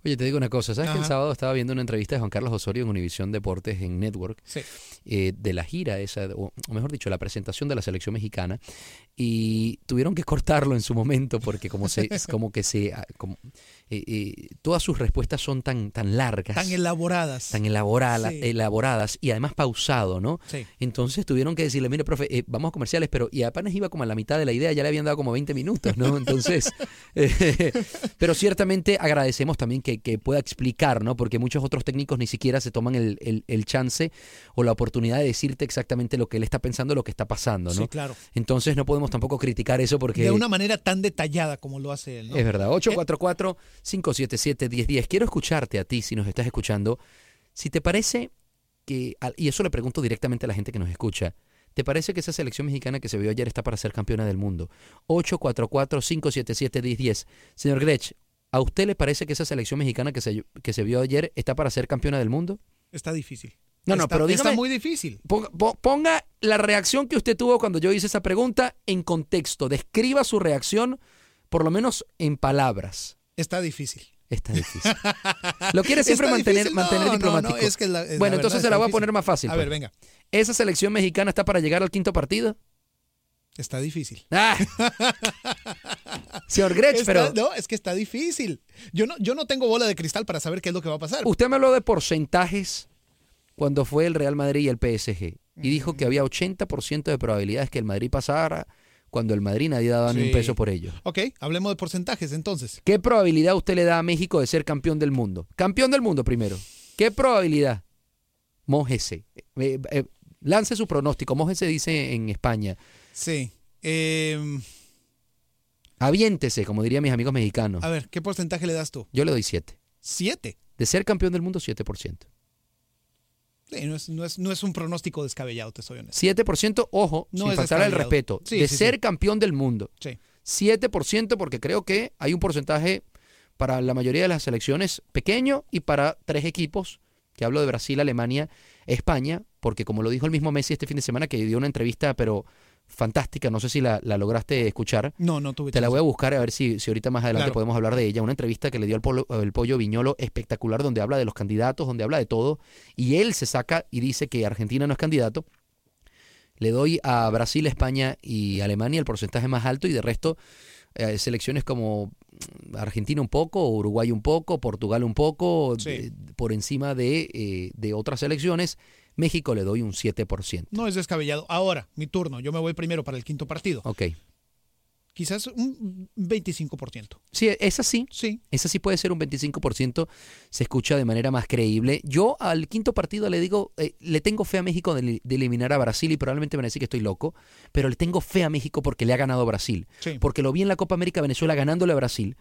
Oye, te digo una cosa, ¿sabes que el sábado estaba viendo una entrevista de Juan Carlos Osorio en Univisión Deportes en Network? Sí. eh, de la gira esa, o, o mejor dicho, la presentación de la selección mexicana y tuvieron que cortarlo en su momento porque como se, es *laughs* como que se, ah, como, eh, eh, todas sus respuestas son tan, tan largas, Tan elaboradas. tan elabora- Sí. elaboradas y además pausado, ¿no? Sí. Entonces tuvieron que decirle, mire, profe, eh, vamos a comerciales, pero y apenas iba como a la mitad de la idea, ya le habían dado como 20 minutos, ¿no? Entonces, *laughs* pero ciertamente agradecemos también que, que pueda explicar, ¿no? Porque muchos otros técnicos ni siquiera se toman el, el- el chance o la oportunidad de decirte exactamente lo que él está pensando, lo que está pasando, ¿no? Sí, claro. Entonces no podemos tampoco criticar eso porque... De una manera tan detallada como lo hace él, ¿no? Es verdad, 844-577-1010. Quiero escucharte a ti si nos estás escuchando. Si te parece que, y eso le pregunto directamente a la gente que nos escucha, ¿te parece que esa selección mexicana que se vio ayer está para ser campeona del mundo? 844-577-1010. Señor Grech, ¿a usted le parece que esa selección mexicana que se, que se vio ayer está para ser campeona del mundo? Está difícil. No, no, Está- pero Está dígame- muy difícil. Ponga, po- ponga la reacción que usted tuvo cuando yo hice esa pregunta en contexto. Describa su reacción, por lo menos en palabras. Está difícil. Está difícil. Lo quiere *laughs* siempre Está mantener, difícil. mantener No, diplomático. no, es que la- es bueno, entonces se está la voy a poner más fácil. A pues. ver, venga. ¿Esa selección mexicana está para llegar al quinto partido? Está difícil. Ah. *laughs* Señor Grech, Está- pero No, es que está difícil. Yo no, yo no tengo bola de cristal para saber qué es lo que va a pasar. usted me habló de porcentajes cuando fue el Real Madrid y el PSG. Y dijo que había 80% de probabilidades que el Madrid pasara cuando el Madrid nadie daba ni un peso por ello. Ok, hablemos de porcentajes entonces. ¿Qué probabilidad usted le da a México de ser campeón del mundo? Campeón del mundo primero. ¿Qué probabilidad? Mójese. Eh, eh, lance su pronóstico. Mójese dice en España. Sí. eh, Aviéntese, como dirían mis amigos mexicanos. A ver, ¿qué porcentaje le das tú? Yo le doy 7. ¿Siete? De ser campeón del mundo, 7%. Sí, no, es, no, es, no es un pronóstico descabellado, te soy honesto. 7%, ojo, No sin faltar el respeto, Sí, de sí, ser campeón del mundo. Sí. 7% porque creo que hay un porcentaje para la mayoría de las selecciones pequeño y para tres equipos, que hablo de Brasil, Alemania, España, porque como lo dijo el mismo Messi este fin de semana, que dio una entrevista, pero fantástica, no sé si la, la lograste escuchar. No, no tuve Te la voy a buscar a ver si, si ahorita más adelante Claro. podemos hablar de ella. Una entrevista que le dio al polo- el pollo Viñolo espectacular, donde habla de los candidatos, donde habla de todo. Y él se saca y dice que Argentina no es candidato. Le doy a Brasil, España y Alemania el porcentaje más alto y de resto eh, selecciones como Argentina un poco, Uruguay un poco, Portugal un poco, Sí. de- por encima de, eh, de otras selecciones. México le doy un 7%. No es descabellado. Ahora, mi turno. Yo me voy primero para el quinto partido. Ok. Quizás un 25%. Sí, esa sí. Sí. Esa sí puede ser un 25%, se escucha de manera más creíble. Yo al quinto partido le digo, eh, le tengo fe a México de, de eliminar a Brasil y probablemente me van a decir que estoy loco, pero le tengo fe a México porque le ha ganado Brasil. Sí. Porque lo vi en la Copa América Venezuela ganándole a Brasil.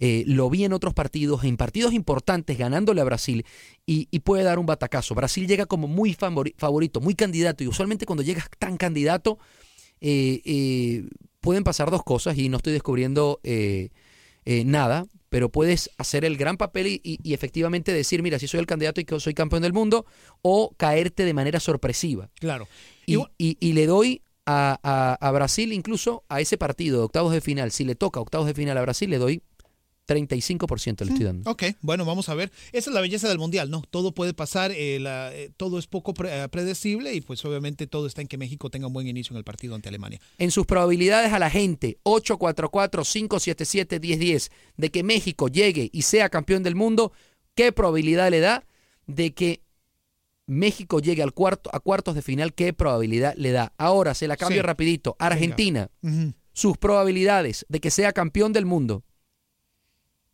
Eh, lo vi en otros partidos, en partidos importantes, ganándole a Brasil y, y puede dar un batacazo. Brasil llega como muy favori- favorito, muy candidato y usualmente cuando llegas tan candidato eh, eh, pueden pasar dos cosas y no estoy descubriendo nada, pero puedes hacer el gran papel y, y- y efectivamente decir, mira, si soy el candidato y que soy campeón del mundo, o caerte de manera sorpresiva. Claro. Y, y- y le doy a, a- a Brasil incluso a ese partido de octavos de final, si le toca octavos de final a Brasil, le doy 35% le estoy dando. Ok, bueno, vamos a ver. Esa es la belleza del Mundial, ¿no? Todo puede pasar, eh, la- eh, todo es poco pre- eh, predecible y pues obviamente todo está en que México tenga un buen inicio en el partido ante Alemania. en sus probabilidades a la gente 844-577-1010 de que México llegue y sea campeón del mundo, ¿qué probabilidad le da de que México llegue al cuarto, a cuartos de final? ¿Qué probabilidad le da? Ahora se la cambio Sí. rapidito. Argentina, sus probabilidades de que sea campeón del mundo.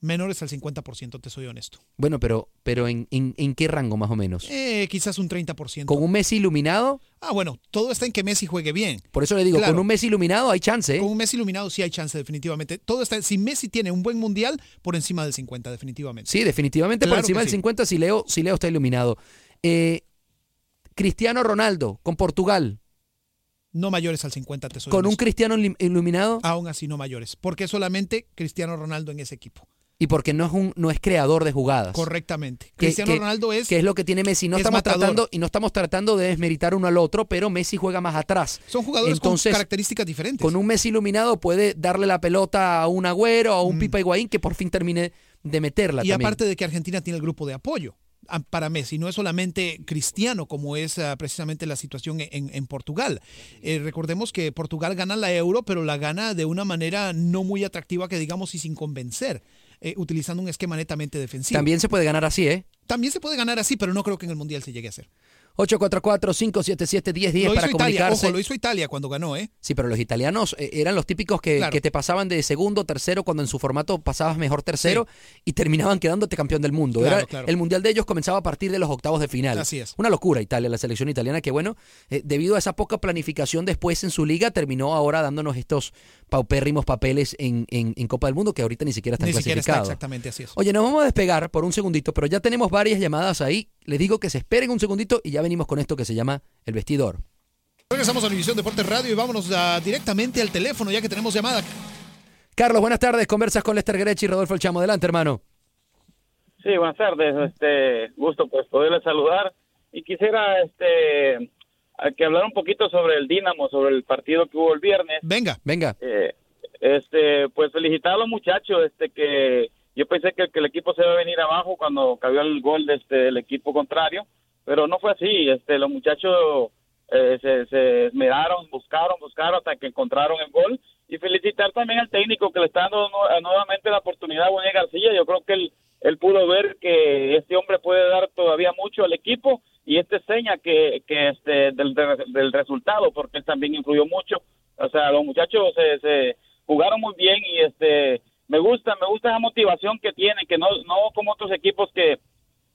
Menores al 50%, te soy honesto. Bueno, pero, pero ¿en, en, en qué rango más o menos? Eh, quizás un 30%. ¿Con un Messi iluminado? Ah, bueno, todo está en que Messi juegue bien. Por eso le digo, Claro. con un Messi iluminado hay chance. ¿eh? Con un Messi iluminado sí hay chance, definitivamente. Todo está, si Messi tiene un buen mundial, por encima del 50, definitivamente. Sí, definitivamente por encima del sí. 50 si Leo, si Leo está iluminado. Eh, Cristiano Ronaldo con Portugal, No mayores al 50, te soy con un. Cristiano iluminado Aún así no mayores. Porque solamente Cristiano Ronaldo en ese equipo. Y porque no es un no es creador de jugadas. Correctamente. Que- Cristiano que- Ronaldo es... que es lo que tiene Messi. No es estamos matador. tratando y no estamos tratando de desmeritar uno al otro, pero Messi juega más atrás. Son jugadores Entonces, con características diferentes. Con un Messi iluminado puede darle la pelota a un Agüero, a un Pipa Higuaín que por fin termine de meterla Mm. y también. aparte de que Argentina tiene el grupo de apoyo para Messi, no es solamente cristiano como es ah, precisamente la situación en, en Portugal. Eh, recordemos que Portugal gana la euro, pero la gana de una manera no muy atractiva que digamos y sin convencer, eh, utilizando un esquema netamente defensivo. También se puede ganar así, ¿eh? También se puede ganar así, pero no creo que en el Mundial se llegue a hacer. 844-577-1010 Lo para comunicarse. ojo, lo hizo Italia cuando ganó, ¿eh? Sí, pero los italianos eh, eran los típicos que, Claro. que te pasaban de segundo, tercero, cuando en su formato pasabas mejor tercero y terminaban quedándote campeón del mundo. Claro, Era- claro. El mundial de ellos comenzaba a partir de los octavos de final. Así es. Una locura Italia, la selección italiana, que bueno, eh, debido a esa poca planificación después en su liga, terminó ahora dándonos estos paupérrimos papeles en, en- en Copa del Mundo que ahorita ni siquiera están Ni siquiera está clasificados. exactamente así es. Oye, nos vamos a despegar por un segundito, pero ya tenemos varias llamadas ahí. Les digo que se esperen un segundito y ya venimos con esto que se llama el vestidor. Regresamos a Univisión Deportes Radio y vámonos directamente al teléfono ya que tenemos llamada. Carlos, buenas tardes. Conversas con Lester Grechi y Rodolfo El Chamo. Adelante, hermano. Sí, buenas tardes. Este, gusto pues poderles saludar y quisiera este que hablar un poquito sobre el Dinamo, sobre el partido que hubo el viernes. Venga, venga. Eh, este, pues felicitar a los muchachos, este que yo pensé que, el equipo se iba a venir abajo cuando cayó el gol este el equipo contrario, pero no fue así. Este, los muchachos eh, se, se esmeraron, buscaron, buscaron hasta que encontraron el gol y felicitar también al técnico que le está dando nu- nuevamente la oportunidad a Bonet García. Yo creo que él, él pudo ver que este hombre puede dar todavía mucho al equipo y este seña que, que este del, del resultado porque él también influyó mucho. O sea, los muchachos se, se jugaron muy bien y este me gusta, me gusta esa motivación que tienen, que no, no como otros equipos que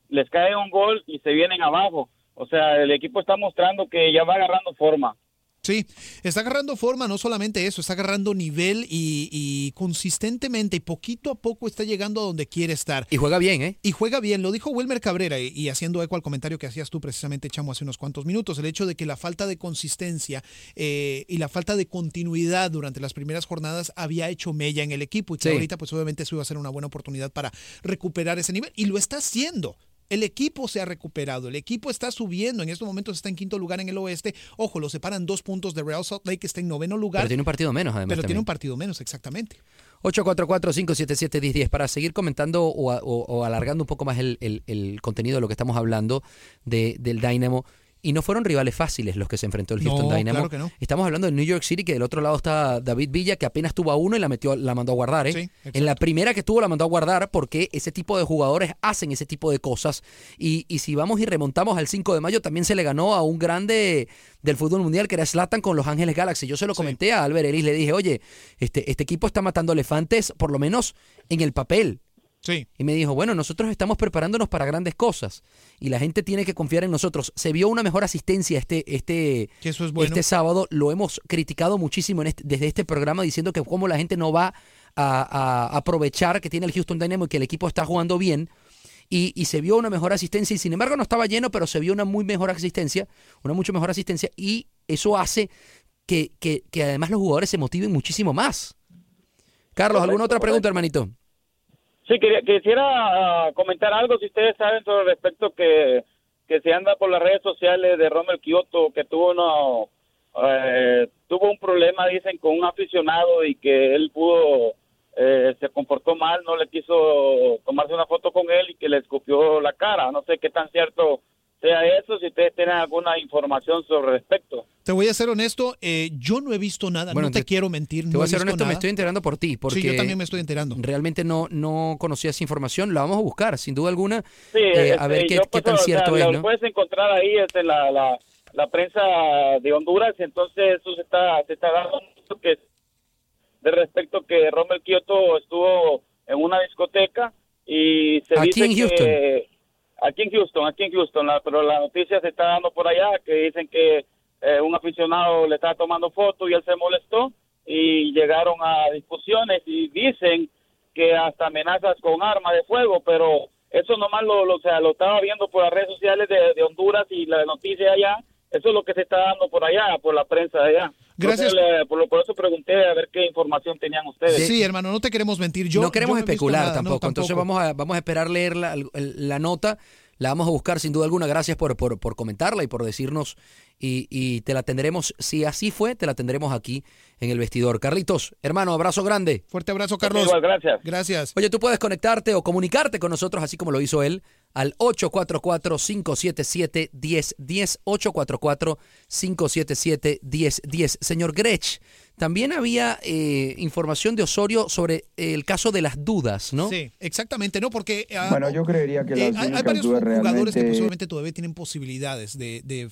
les cae un gol y se vienen abajo. O sea, el equipo está mostrando que ya va agarrando forma. Sí, está agarrando forma, no solamente eso, está agarrando nivel y, y, consistentemente y poquito a poco está llegando a donde quiere estar. Y juega bien, ¿eh? Y juega bien, lo dijo Wilmer Cabrera y, y haciendo eco al comentario que hacías tú precisamente, Chamo, hace unos cuantos minutos, el hecho de que la falta de consistencia eh, y la falta de continuidad durante las primeras jornadas había hecho mella en el equipo y que Sí. ahorita pues obviamente eso iba a ser una buena oportunidad para recuperar ese nivel y lo está haciendo. El equipo se ha recuperado, el equipo está subiendo, en estos momentos está en quinto lugar en el oeste. Ojo, lo separan dos puntos de Real Salt Lake, que está en noveno lugar. Pero tiene un partido menos, además. Pero tiene un partido menos, exactamente. 844-577-1010 para seguir comentando o, a- o- o alargando un poco más el, el- el contenido de lo que estamos hablando de, del Dynamo. Y no fueron rivales fáciles los que se enfrentó el Houston No, Dynamo. claro que no. Estamos hablando de New York City, que del otro lado está David Villa, que apenas tuvo a uno y la metió, la mandó a guardar. ¿eh? Sí, en la primera que tuvo la mandó a guardar porque ese tipo de jugadores hacen ese tipo de cosas. Y, y si vamos y remontamos al 5 de mayo, también se le ganó a un grande del fútbol mundial que era Slatan con Los Ángeles Galaxy. Yo se lo comenté a Albert Ellis, le dije, oye, este, este equipo está matando elefantes, por lo menos en el papel. Sí. Y me dijo, bueno, nosotros estamos preparándonos para grandes cosas y la gente tiene que confiar en nosotros. Se vio una mejor asistencia este, este, Que eso es bueno. este sábado. Lo hemos criticado muchísimo en este- desde este programa diciendo que cómo la gente no va a, a aprovechar que tiene el Houston Dynamo y que el equipo está jugando bien. Y, y se vio una mejor asistencia y sin embargo no estaba lleno, pero se vio una muy mejor asistencia, una mucho mejor asistencia y eso hace que, que, que además los jugadores se motiven muchísimo más. Carlos, ¿alguna otra pregunta, hermanito? Sí, quería, quisiera ah, comentar algo, si ustedes saben sobre respecto que, que se anda por las redes sociales de Rommel Kioto, que tuvo uno, eh, tuvo un problema, dicen, con un aficionado y que él pudo, eh, se comportó mal, no le quiso tomarse una foto con él y que le escupió la cara. No sé qué tan cierto sea eso, si ustedes tienen alguna información sobre respecto. Te voy a ser honesto, eh, yo no he visto nada, Bueno, no te, te- quiero mentir. Te no voy a ser honesto, me nada. estoy enterando por ti, porque Sí, yo también me estoy enterando. realmente no, no conocía esa información. La vamos a buscar, sin duda alguna, Sí, eh, a este, ver qué, qué pues, tan o sea, cierto lo es, ¿no? puedes encontrar ahí este, la, la, la prensa de Honduras, entonces eso se está, se está dando mucho que de respecto que Rommel Kioto estuvo en una discoteca y se Aquí dice en Houston. que aquí en Houston, aquí en Houston, la- pero la noticia se está dando por allá que dicen que eh, un aficionado le estaba tomando fotos y él se molestó y llegaron a discusiones y dicen que hasta amenazas con arma de fuego, pero eso nomás lo, lo, o sea, lo estaba viendo por las redes sociales de, de Honduras y la noticia allá, eso es lo que se está dando por allá, por la prensa de allá. Gracias. Entonces, le- por, lo- por eso pregunté a ver qué información tenían ustedes. Sí, hermano, no te queremos mentir. Yo, no queremos yo especular nada, no, tampoco. Entonces vamos a, vamos a esperar leer la nota. La vamos a buscar sin duda alguna. Gracias por, por, por comentarla y por decirnos. Y, y te la tendremos, si así fue, te la tendremos aquí en el vestidor. Carlitos, hermano, abrazo grande. Fuerte abrazo, Carlos. Igual, gracias. Gracias. Oye, tú puedes conectarte o comunicarte con nosotros, así como lo hizo él, al 844-577-1010. 844-577-1010. Señor Grech, también había eh, información de Osorio sobre el caso de las dudas, ¿no? Sí, exactamente, ¿no? Porque ah, Bueno, yo creería que eh, las hay, hay varios jugadores que posiblemente todavía tienen posibilidades de,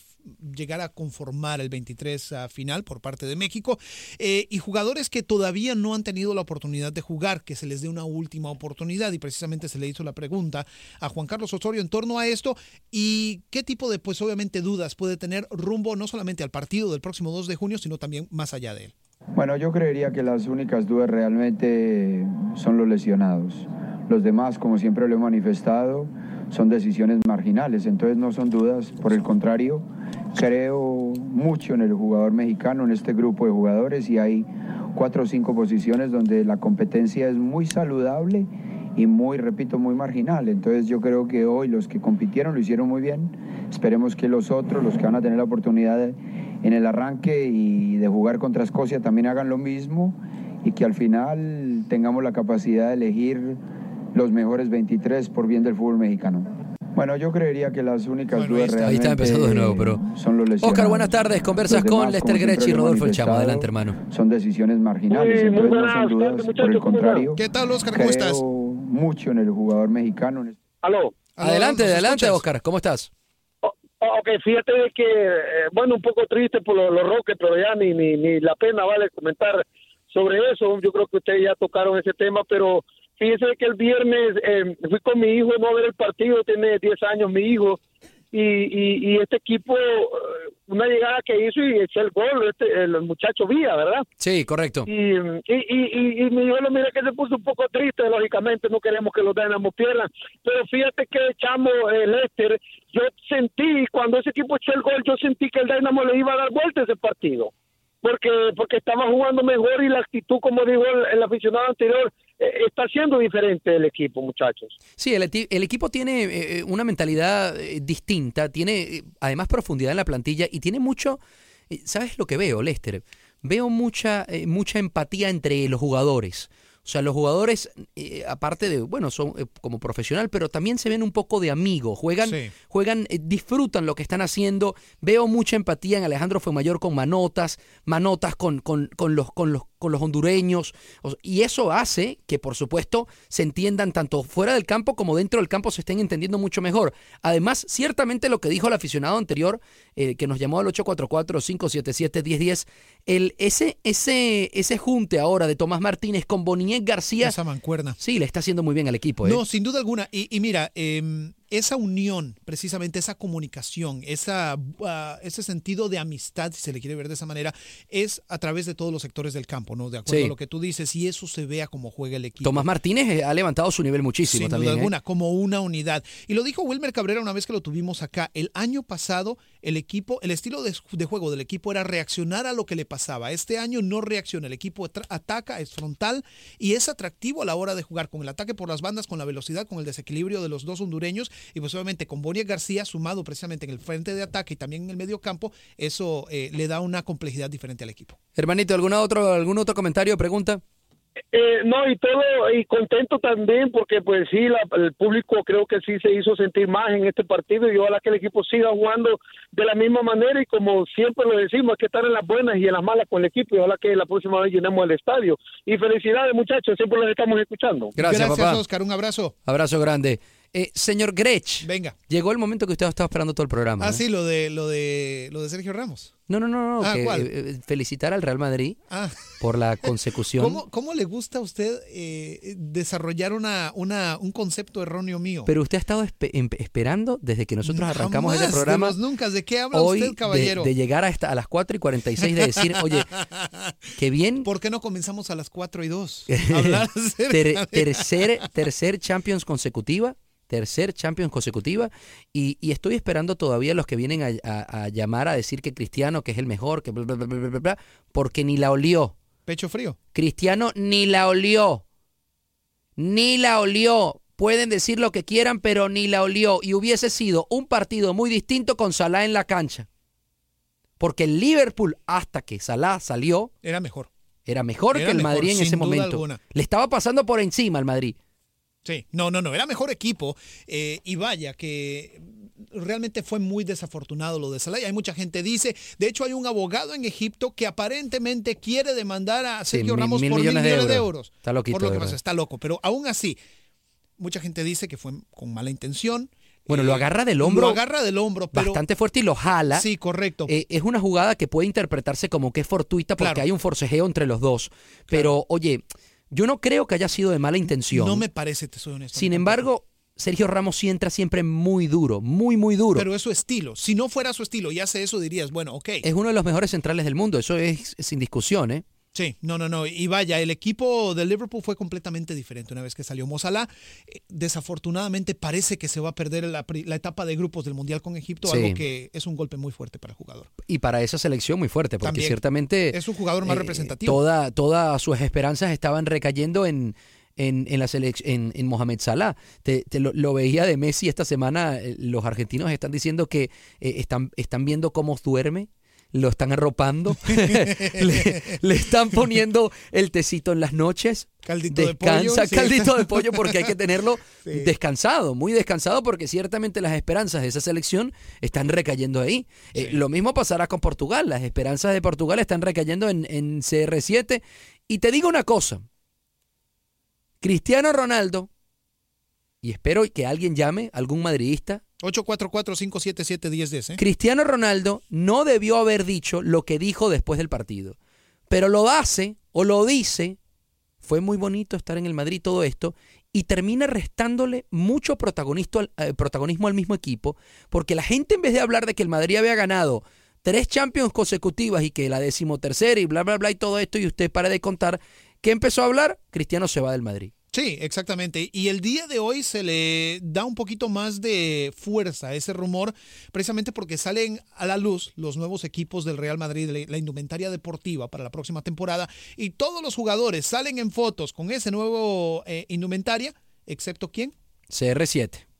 llegar a conformar el 23 a final por parte de México eh, y jugadores que todavía no han tenido la oportunidad de jugar, que se les dé una última oportunidad y precisamente se le hizo la pregunta a Juan Carlos Osorio en torno a esto y qué tipo de, pues obviamente, dudas puede tener rumbo no solamente al partido del próximo 2 de junio, sino también más allá de él. Bueno, yo creería que las únicas dudas realmente son los lesionados. Los demás, como siempre lo he manifestado, son decisiones marginales, entonces no son dudas, por el contrario, creo mucho en el jugador mexicano, en este grupo de jugadores y hay cuatro o cinco posiciones donde la competencia es muy saludable y muy, repito, muy marginal. Entonces yo creo que hoy los que compitieron lo hicieron muy bien. Esperemos que los otros, los que van a tener la oportunidad de- en el arranque y de jugar contra Escocia también hagan lo mismo y que al final tengamos la capacidad de elegir los mejores 23 por bien del fútbol mexicano. Bueno, yo creería que las únicas dudas Ahí realmente está empezando de nuevo, pero. son los lesionados. Oscar, buenas tardes. Conversas con Lester Grech y Rodolfo El Chamo. Adelante, hermano. Son decisiones marginales, Sí, entonces no son dudas, por el ¿cómo contrario. ¿Qué tal, Oscar? ¿Cómo creo estás? mucho en el jugador mexicano. Aló. Adelante, ¿nos adelante? Oscar. ¿Cómo estás? Ok, fíjate de que, eh, bueno, un poco triste por los, los Rockets, pero ya ni, ni, ni la pena vale comentar sobre eso. Yo creo que ustedes ya tocaron ese tema, pero fíjese que el viernes eh, fui con mi hijo a ver el partido, tiene 10 años mi hijo, y, y, y este equipo, eh, una llegada que hizo y echó el gol, este, el muchacho Vía, ¿verdad? Sí, correcto. Y, y, y, y, mi hijo mira que se puso un poco triste, lógicamente no queremos que los Dynamo pierdan, pero fíjate que echamos el Lester, yo sentí, cuando ese equipo echó el gol, yo sentí que el Dynamo le iba a dar vuelta ese partido porque porque estaba jugando mejor y la actitud, como dijo el, el aficionado anterior, está siendo diferente el equipo, muchachos. Sí, el, el equipo tiene eh, una mentalidad eh, distinta, tiene eh, además profundidad en la plantilla y tiene mucho, eh, ¿sabes lo que veo, Lester? Veo mucha, eh, mucha empatía entre los jugadores. O sea, los jugadores, eh, aparte de, bueno, son eh, como profesional, pero también se ven un poco de amigos, juegan, Sí. juegan, eh, disfrutan lo que están haciendo. Veo mucha empatía en Alejandro Fuemayor con Manotas, Manotas con, con, con los, con, los, con los hondureños. Y eso hace que, por supuesto, se entiendan tanto fuera del campo como dentro del campo se estén entendiendo mucho mejor. Además, ciertamente lo que dijo el aficionado anterior, eh, que nos llamó al 844-577-1010, el, ese, ese, ese junte ahora de Tomás Martínez con Boniek García. Esa mancuerna. Sí, le está haciendo muy bien al equipo. ¿eh? No, sin duda alguna. Y, y mira, em, esa unión, precisamente esa comunicación, esa, ah, ese sentido de amistad, si se le quiere ver de esa manera, es a través de todos los sectores del campo, ¿no? De acuerdo Sí. a lo que tú dices, y eso se ve a cómo juega el equipo. Tomás Martínez eh, ha levantado su nivel muchísimo Sin también. duda ¿eh? alguna, como una unidad. Y lo dijo Wilmer Cabrera una vez que lo tuvimos acá. El año pasado, el equipo, el estilo de, de juego del equipo era reaccionar a lo que le pasaba. Este año no reacciona. El equipo ataca, es frontal y es atractivo a la hora de jugar con el ataque por las bandas, con la velocidad, con el desequilibrio de los dos hondureños y pues obviamente con Bonia García sumado precisamente en el frente de ataque y también en el medio campo, eso eh, le da una complejidad diferente al equipo. Hermanito, ¿alguna otro, ¿algún otro comentario o pregunta? Eh, no, y todo, y contento también porque pues sí, la- el público creo que sí se hizo sentir más en este partido y ojalá que el equipo siga jugando de la misma manera y como siempre lo decimos, hay que estar en las buenas y en las malas con el equipo y ojalá que la próxima vez llenemos el estadio. Y felicidades muchachos, siempre los estamos escuchando. Gracias, papá. Oscar. Un abrazo. Abrazo grande. Eh, señor Grech. Venga. Llegó el momento que usted estaba esperando todo el programa. Ah, ¿no? sí, lo de, lo de, lo de Sergio Ramos. No, no, no, no. Ah, que, ¿cuál? eh, eh, felicitar al Real Madrid Ah. por la consecución. ¿Cómo, cómo le gusta a usted eh, desarrollar una, una, un concepto erróneo mío? Pero usted ha estado espe- em- esperando desde que nosotros arrancamos Jamás, este programa. de nunca. ¿De qué habla hoy usted, caballero? De, llegar a, esta, a las 4 y 46 de decir, oye, *laughs* qué bien. ¿Por qué no comenzamos a las 4 y 2? *laughs* Hablar acerca Ter- tercer, tercer Champions consecutiva. Tercer Champions consecutiva. Y, y estoy esperando todavía los que vienen a, a- a llamar a decir que Cristiano, que es el mejor, que bla, bla, bla, bla, bla, porque ni la olió. Pecho frío. Cristiano ni la olió. Ni la olió. Pueden decir lo que quieran, pero ni la olió. Y hubiese sido un partido muy distinto con Salah en la cancha. Porque el Liverpool, hasta que Salah salió, Era mejor. era mejor Era que el mejor, Madrid en ese momento. alguna. Le estaba pasando por encima al Madrid. Sí, no, no, no, era mejor equipo. eh, y vaya, que realmente fue muy desafortunado lo de Salah. Y hay mucha gente dice, de hecho hay un abogado en Egipto que aparentemente quiere demandar a Sí, Sergio mil- Ramos mil por mil millones de millones de euros. Está loquito, Por lo que pasa, está loco. Pero aún así, mucha gente dice que fue con mala intención. Bueno, Eh, lo agarra del hombro. Lo agarra del hombro, pero... Bastante fuerte y lo jala. Sí, correcto. Eh, es una jugada que puede interpretarse como que es fortuita porque Claro. hay un forcejeo entre los dos. Pero, oye, yo no creo que haya sido de mala intención. No me parece, te soy honesto. Sin embargo, Sergio Ramos sí entra siempre muy duro, muy, muy duro. Pero es su estilo. Si no fuera su estilo y hace eso, dirías, bueno, ok. es uno de los mejores centrales del mundo, eso es sin discusión, ¿eh? Sí, no, no, no. Y vaya, el equipo de Liverpool fue completamente diferente una vez que salió Mozalá. Eh, Desafortunadamente parece que se va a perder la, la etapa de grupos del Mundial con Egipto, Sí. algo que es un golpe muy fuerte para el jugador. Y para esa selección muy fuerte, porque También. ciertamente... Es un jugador más eh, representativo. Toda, todas sus esperanzas estaban recayendo en, en, en la en, en Mohamed Salah. Te, te lo, lo veía de Messi esta semana. eh, Los argentinos están diciendo que eh, están, están viendo cómo duerme. Lo están arropando, *laughs* le, le están poniendo el tecito en las noches, Caldito de pollo, sí. caldito de pollo porque hay que tenerlo *laughs* Sí. descansado, muy descansado porque ciertamente las esperanzas de esa selección están recayendo ahí. Eh, lo mismo pasará con Portugal, las esperanzas de Portugal están recayendo en, en CR7 y te digo una cosa, Cristiano Ronaldo, y espero que alguien llame, algún madridista, 844-577-1010, ¿eh? Cristiano Ronaldo no debió haber dicho lo que dijo después del partido, pero lo hace o lo dice. Fue muy bonito estar en el Madrid todo esto y termina restándole mucho eh, protagonismo al mismo equipo, porque la gente en vez de hablar de que el Madrid había ganado tres Champions consecutivas y que la decimotercera y bla, bla, bla y todo esto, y usted para de contar, ¿qué empezó a hablar? Cristiano se va del Madrid. Sí, exactamente. Y el día de hoy se le da un poquito más de fuerza a ese rumor, precisamente porque salen a la luz los nuevos equipos del Real Madrid, la indumentaria deportiva para la próxima temporada, y todos los jugadores salen en fotos con ese nuevo eh, indumentaria, excepto quién? CR7.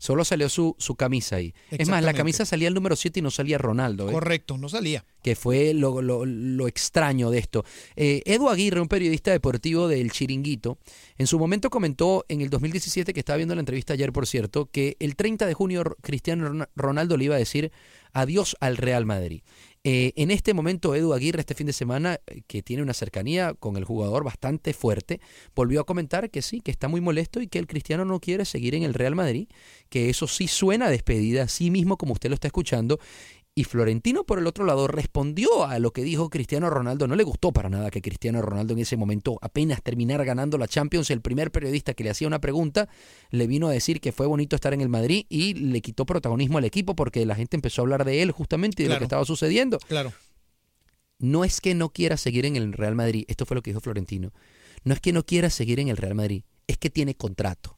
Solo salió su, su camisa ahí. Es más, la camisa salía el número 7 y no salía Ronaldo. ¿eh? Correcto, no salía. Que fue lo, lo, lo extraño de esto. Eh, Edu Aguirre, un periodista deportivo del Chiringuito, en su momento comentó en el 2017, que estaba viendo la entrevista ayer, por cierto, que el 30 de junio Cristiano Ronaldo le iba a decir adiós al Real Madrid. Eh, en este momento, Edu Aguirre, este fin de semana, eh, que tiene una cercanía con el jugador bastante fuerte, volvió a comentar que sí, que está muy molesto y que el cristiano no quiere seguir en el Real Madrid, que eso sí suena a despedida, sí mismo como usted lo está escuchando, y Florentino, por el otro lado, respondió a lo que dijo Cristiano Ronaldo. No le gustó para nada que Cristiano Ronaldo en ese momento apenas terminara ganando la Champions. El primer periodista que le hacía una pregunta le vino a decir que fue bonito estar en el Madrid y le quitó protagonismo al equipo porque la gente empezó a hablar de él justamente y de lo que estaba sucediendo. Claro. No es que no quiera seguir en el Real Madrid. Esto fue lo que dijo Florentino. No es que no quiera seguir en el Real Madrid. Es que tiene contrato.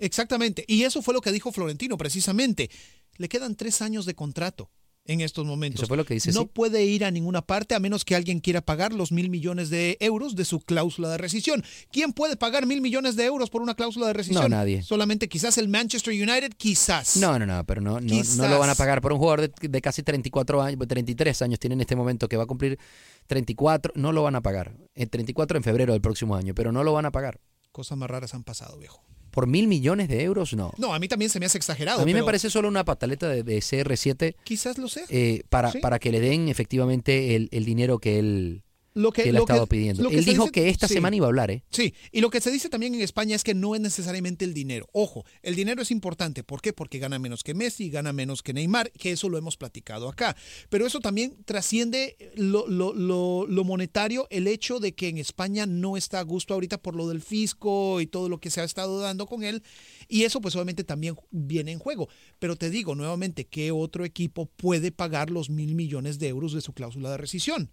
Exactamente. Y eso fue lo que dijo Florentino precisamente. Le quedan tres años de contrato en estos momentos. Eso fue lo que dice, no puede ir a ninguna parte a menos que alguien quiera pagar los mil millones de euros de su cláusula de rescisión. ¿Quién puede pagar mil millones de euros por una cláusula de rescisión? No, nadie. Solamente quizás el Manchester United, quizás. No, no, no, pero no, no, no, lo van a pagar por un jugador de, de, casi 34 años, 33 años tiene en este momento que va a cumplir 34, no lo van a pagar. En 34 en febrero del próximo año, pero no lo van a pagar. Cosas más raras han pasado, viejo. ¿Por mil millones de euros? No. No, a mí también se me hace exagerado. A mí me parece solo una pataleta de, de CR7. Quizás lo sea. Eh, para, ¿Sí? para que le den efectivamente el, el dinero que él, lo que, que él ha lo que- estado pidiendo. lo que Él dijo dice- que esta sí. semana iba a hablar, ¿eh? Sí, y lo que se dice también en España es que no es necesariamente el dinero. Ojo, el dinero es importante. ¿Por qué? Porque gana menos que Messi, gana menos que Neymar, que eso lo hemos platicado acá. Pero eso también trasciende lo, lo- lo- lo monetario, el hecho de que en España no está a gusto ahorita por lo del fisco y todo lo que se ha estado dando con él. Y eso pues obviamente también viene en juego. Pero te digo nuevamente, ¿qué otro equipo puede pagar los mil millones de euros de su cláusula de rescisión?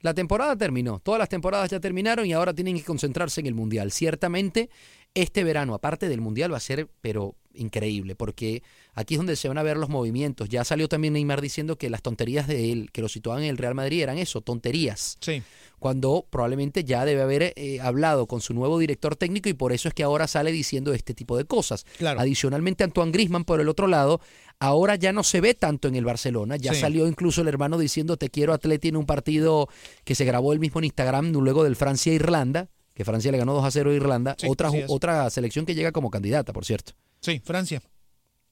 La temporada terminó, todas las temporadas ya terminaron y ahora tienen que concentrarse en el Mundial. Ciertamente, este verano, aparte del Mundial, va a ser, pero increíble, porque aquí es donde se van a ver los movimientos. Ya salió también Neymar diciendo que las tonterías de él, que lo situaban en el Real Madrid, eran eso, tonterías. Sí. Cuando probablemente ya debe haber eh, hablado con su nuevo director técnico y por eso es que ahora sale diciendo este tipo de cosas. Claro. Adicionalmente, Antoine Grisman, por el otro lado, ahora ya no se ve tanto en el Barcelona. Ya Sí. salió incluso el hermano diciendo te quiero Atleti en un partido que se grabó él mismo en Instagram luego del Francia-Irlanda, que Francia le ganó 2 a 0 a Irlanda. Sí, otra, otra selección que llega como candidata, por cierto. Sí, Francia.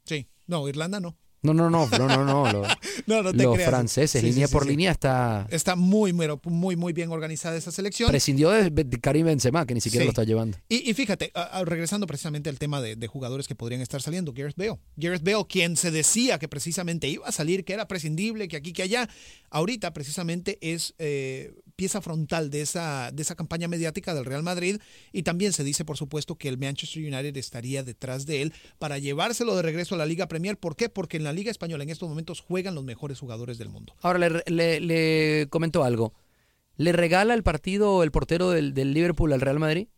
Sí. No, Irlanda no. No, no, no, no, no, no. lo- *laughs* No, no te los creas. franceses, Sí, línea sí, por sí. línea, está Está muy, muy, muy, bien organizada esa selección. prescindió de, Karim Benzema, que ni siquiera lo está llevando. Y, y fíjate, a- a- regresando precisamente al tema de, de jugadores que podrían estar saliendo, Gareth Bale. Gareth Bale, quien se decía que precisamente iba a salir, que era prescindible, que aquí, que allá, ahorita precisamente es eh, pieza frontal de esa, de esa campaña mediática del Real Madrid y también se dice, por supuesto, que el Manchester United estaría detrás de él para llevárselo de regreso a la Liga Premier. ¿Por qué? Porque en la Liga Española en estos momentos juegan los mejores jugadores del mundo. Ahora le, le, le comento algo. ¿Le regala el partido el portero del, del Liverpool al Real Madrid?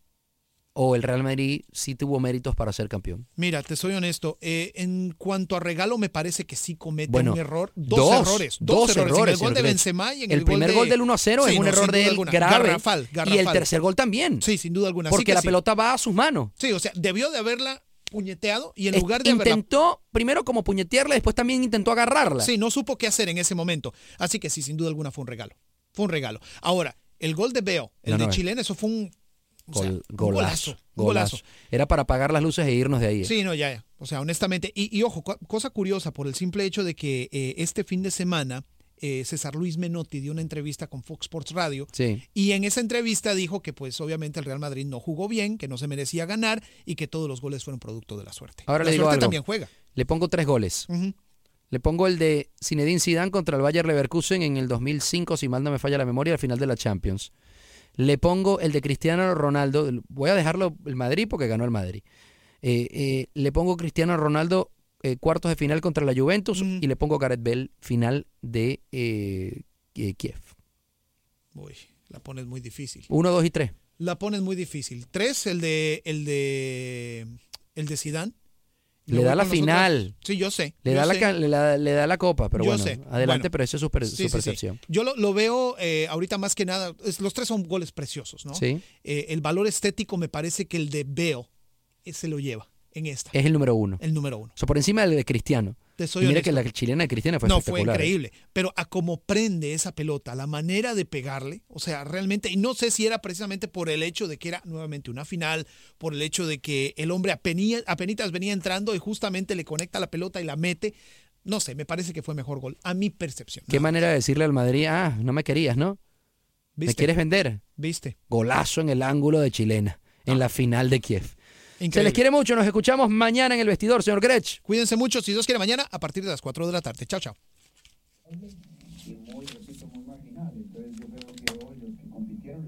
¿O el Real Madrid sí tuvo méritos para ser campeón? Mira, te soy honesto. eh, en cuanto a regalo, me parece que sí comete Bueno, un error. Dos, dos, errores. dos Dos, errores. En el gol de. Benzema y en El el, primer gol, gol de- del 1 a 0 es un no, error de duda él alguna. grave. Garrafal, Y el garrafal. tercer gol también. Sí, sin duda alguna. Porque que la sí. pelota va a sus manos. Sí, o sea, debió de haberla puñeteado y en Es- lugar de haberla intentó primero como puñetearla, después también intentó agarrarla. Sí, no supo qué hacer en ese momento. Así que sí, sin duda alguna fue un regalo. Fue un regalo. Ahora, el gol de Beo, el No, de Chilena, eso fue un, o sea, Gol- un golazo, golazo. golazo. Era para apagar las luces e irnos de ahí. eh. Sí, no, ya, ya. O sea, honestamente. Y, y ojo, cosa curiosa, por el simple hecho de que eh, este fin de semana eh, César Luis Menotti dio una entrevista con Fox Sports Radio. Sí. Y en esa entrevista dijo que pues obviamente el Real Madrid no jugó bien, que no se merecía ganar y que todos los goles fueron producto de la suerte. Ahora la le digo suerte algo. también juega. Le pongo tres goles. Le pongo el de Zinedine Zidane contra el Bayer Leverkusen en el 2005, si mal no me falla la memoria, al final de la Champions. Le pongo el de Cristiano Ronaldo. Voy a dejarlo el Madrid porque ganó el Madrid. Eh, eh, le pongo Cristiano Ronaldo eh, cuartos de final contra la Juventus y le pongo Gareth Bell final de Kiev. Uy, la pones muy difícil. Uno, dos y tres. La pones muy difícil. Tres, el de el de el de Zidane. Le da la final. Sí, yo sé. Le yo da, la, sé. le, da, le da la copa, pero Yo bueno, sé. adelante, Bueno. pero eso es su, per- Sí, su sí, sí. percepción. Yo lo, lo veo eh, ahorita más que nada. es- los tres son goles preciosos, ¿no? Sí. Eh, el valor estético me parece que el de Bale eh, se lo lleva en esta. Es el número uno. El número uno. O sea, por encima del de Cristiano. Te soy y mira honesto. que la chilena de Cristiano fue no, fue. ¿eh? increíble. Pero a cómo prende esa pelota, la manera de pegarle, o sea, realmente, y no sé si era precisamente por el hecho de que era nuevamente una final, por el hecho de que el hombre apenía- apenitas venía entrando y justamente le conecta la pelota y la mete. No sé, me parece que fue mejor gol, a mi percepción. Qué manera de decirle al Madrid, ah, no me querías, ¿no? ¿Me ¿Viste? quieres vender? ¿Viste? Golazo en el ángulo de chilena, en la final de Kiev. Se les quiere mucho, nos escuchamos mañana en el vestidor, señor Grech. Cuídense mucho, si Dios quiere, mañana a partir de las 4 de la tarde. Chao, chao. creo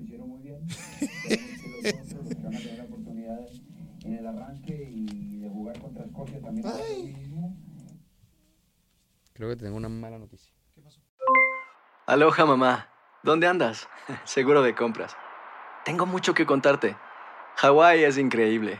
que en el arranque y de jugar contra Escocia también. Creo tengo una mala noticia. Aloha mamá, ¿dónde andas? *laughs* Seguro de compras. Tengo mucho que contarte. Hawái es increíble.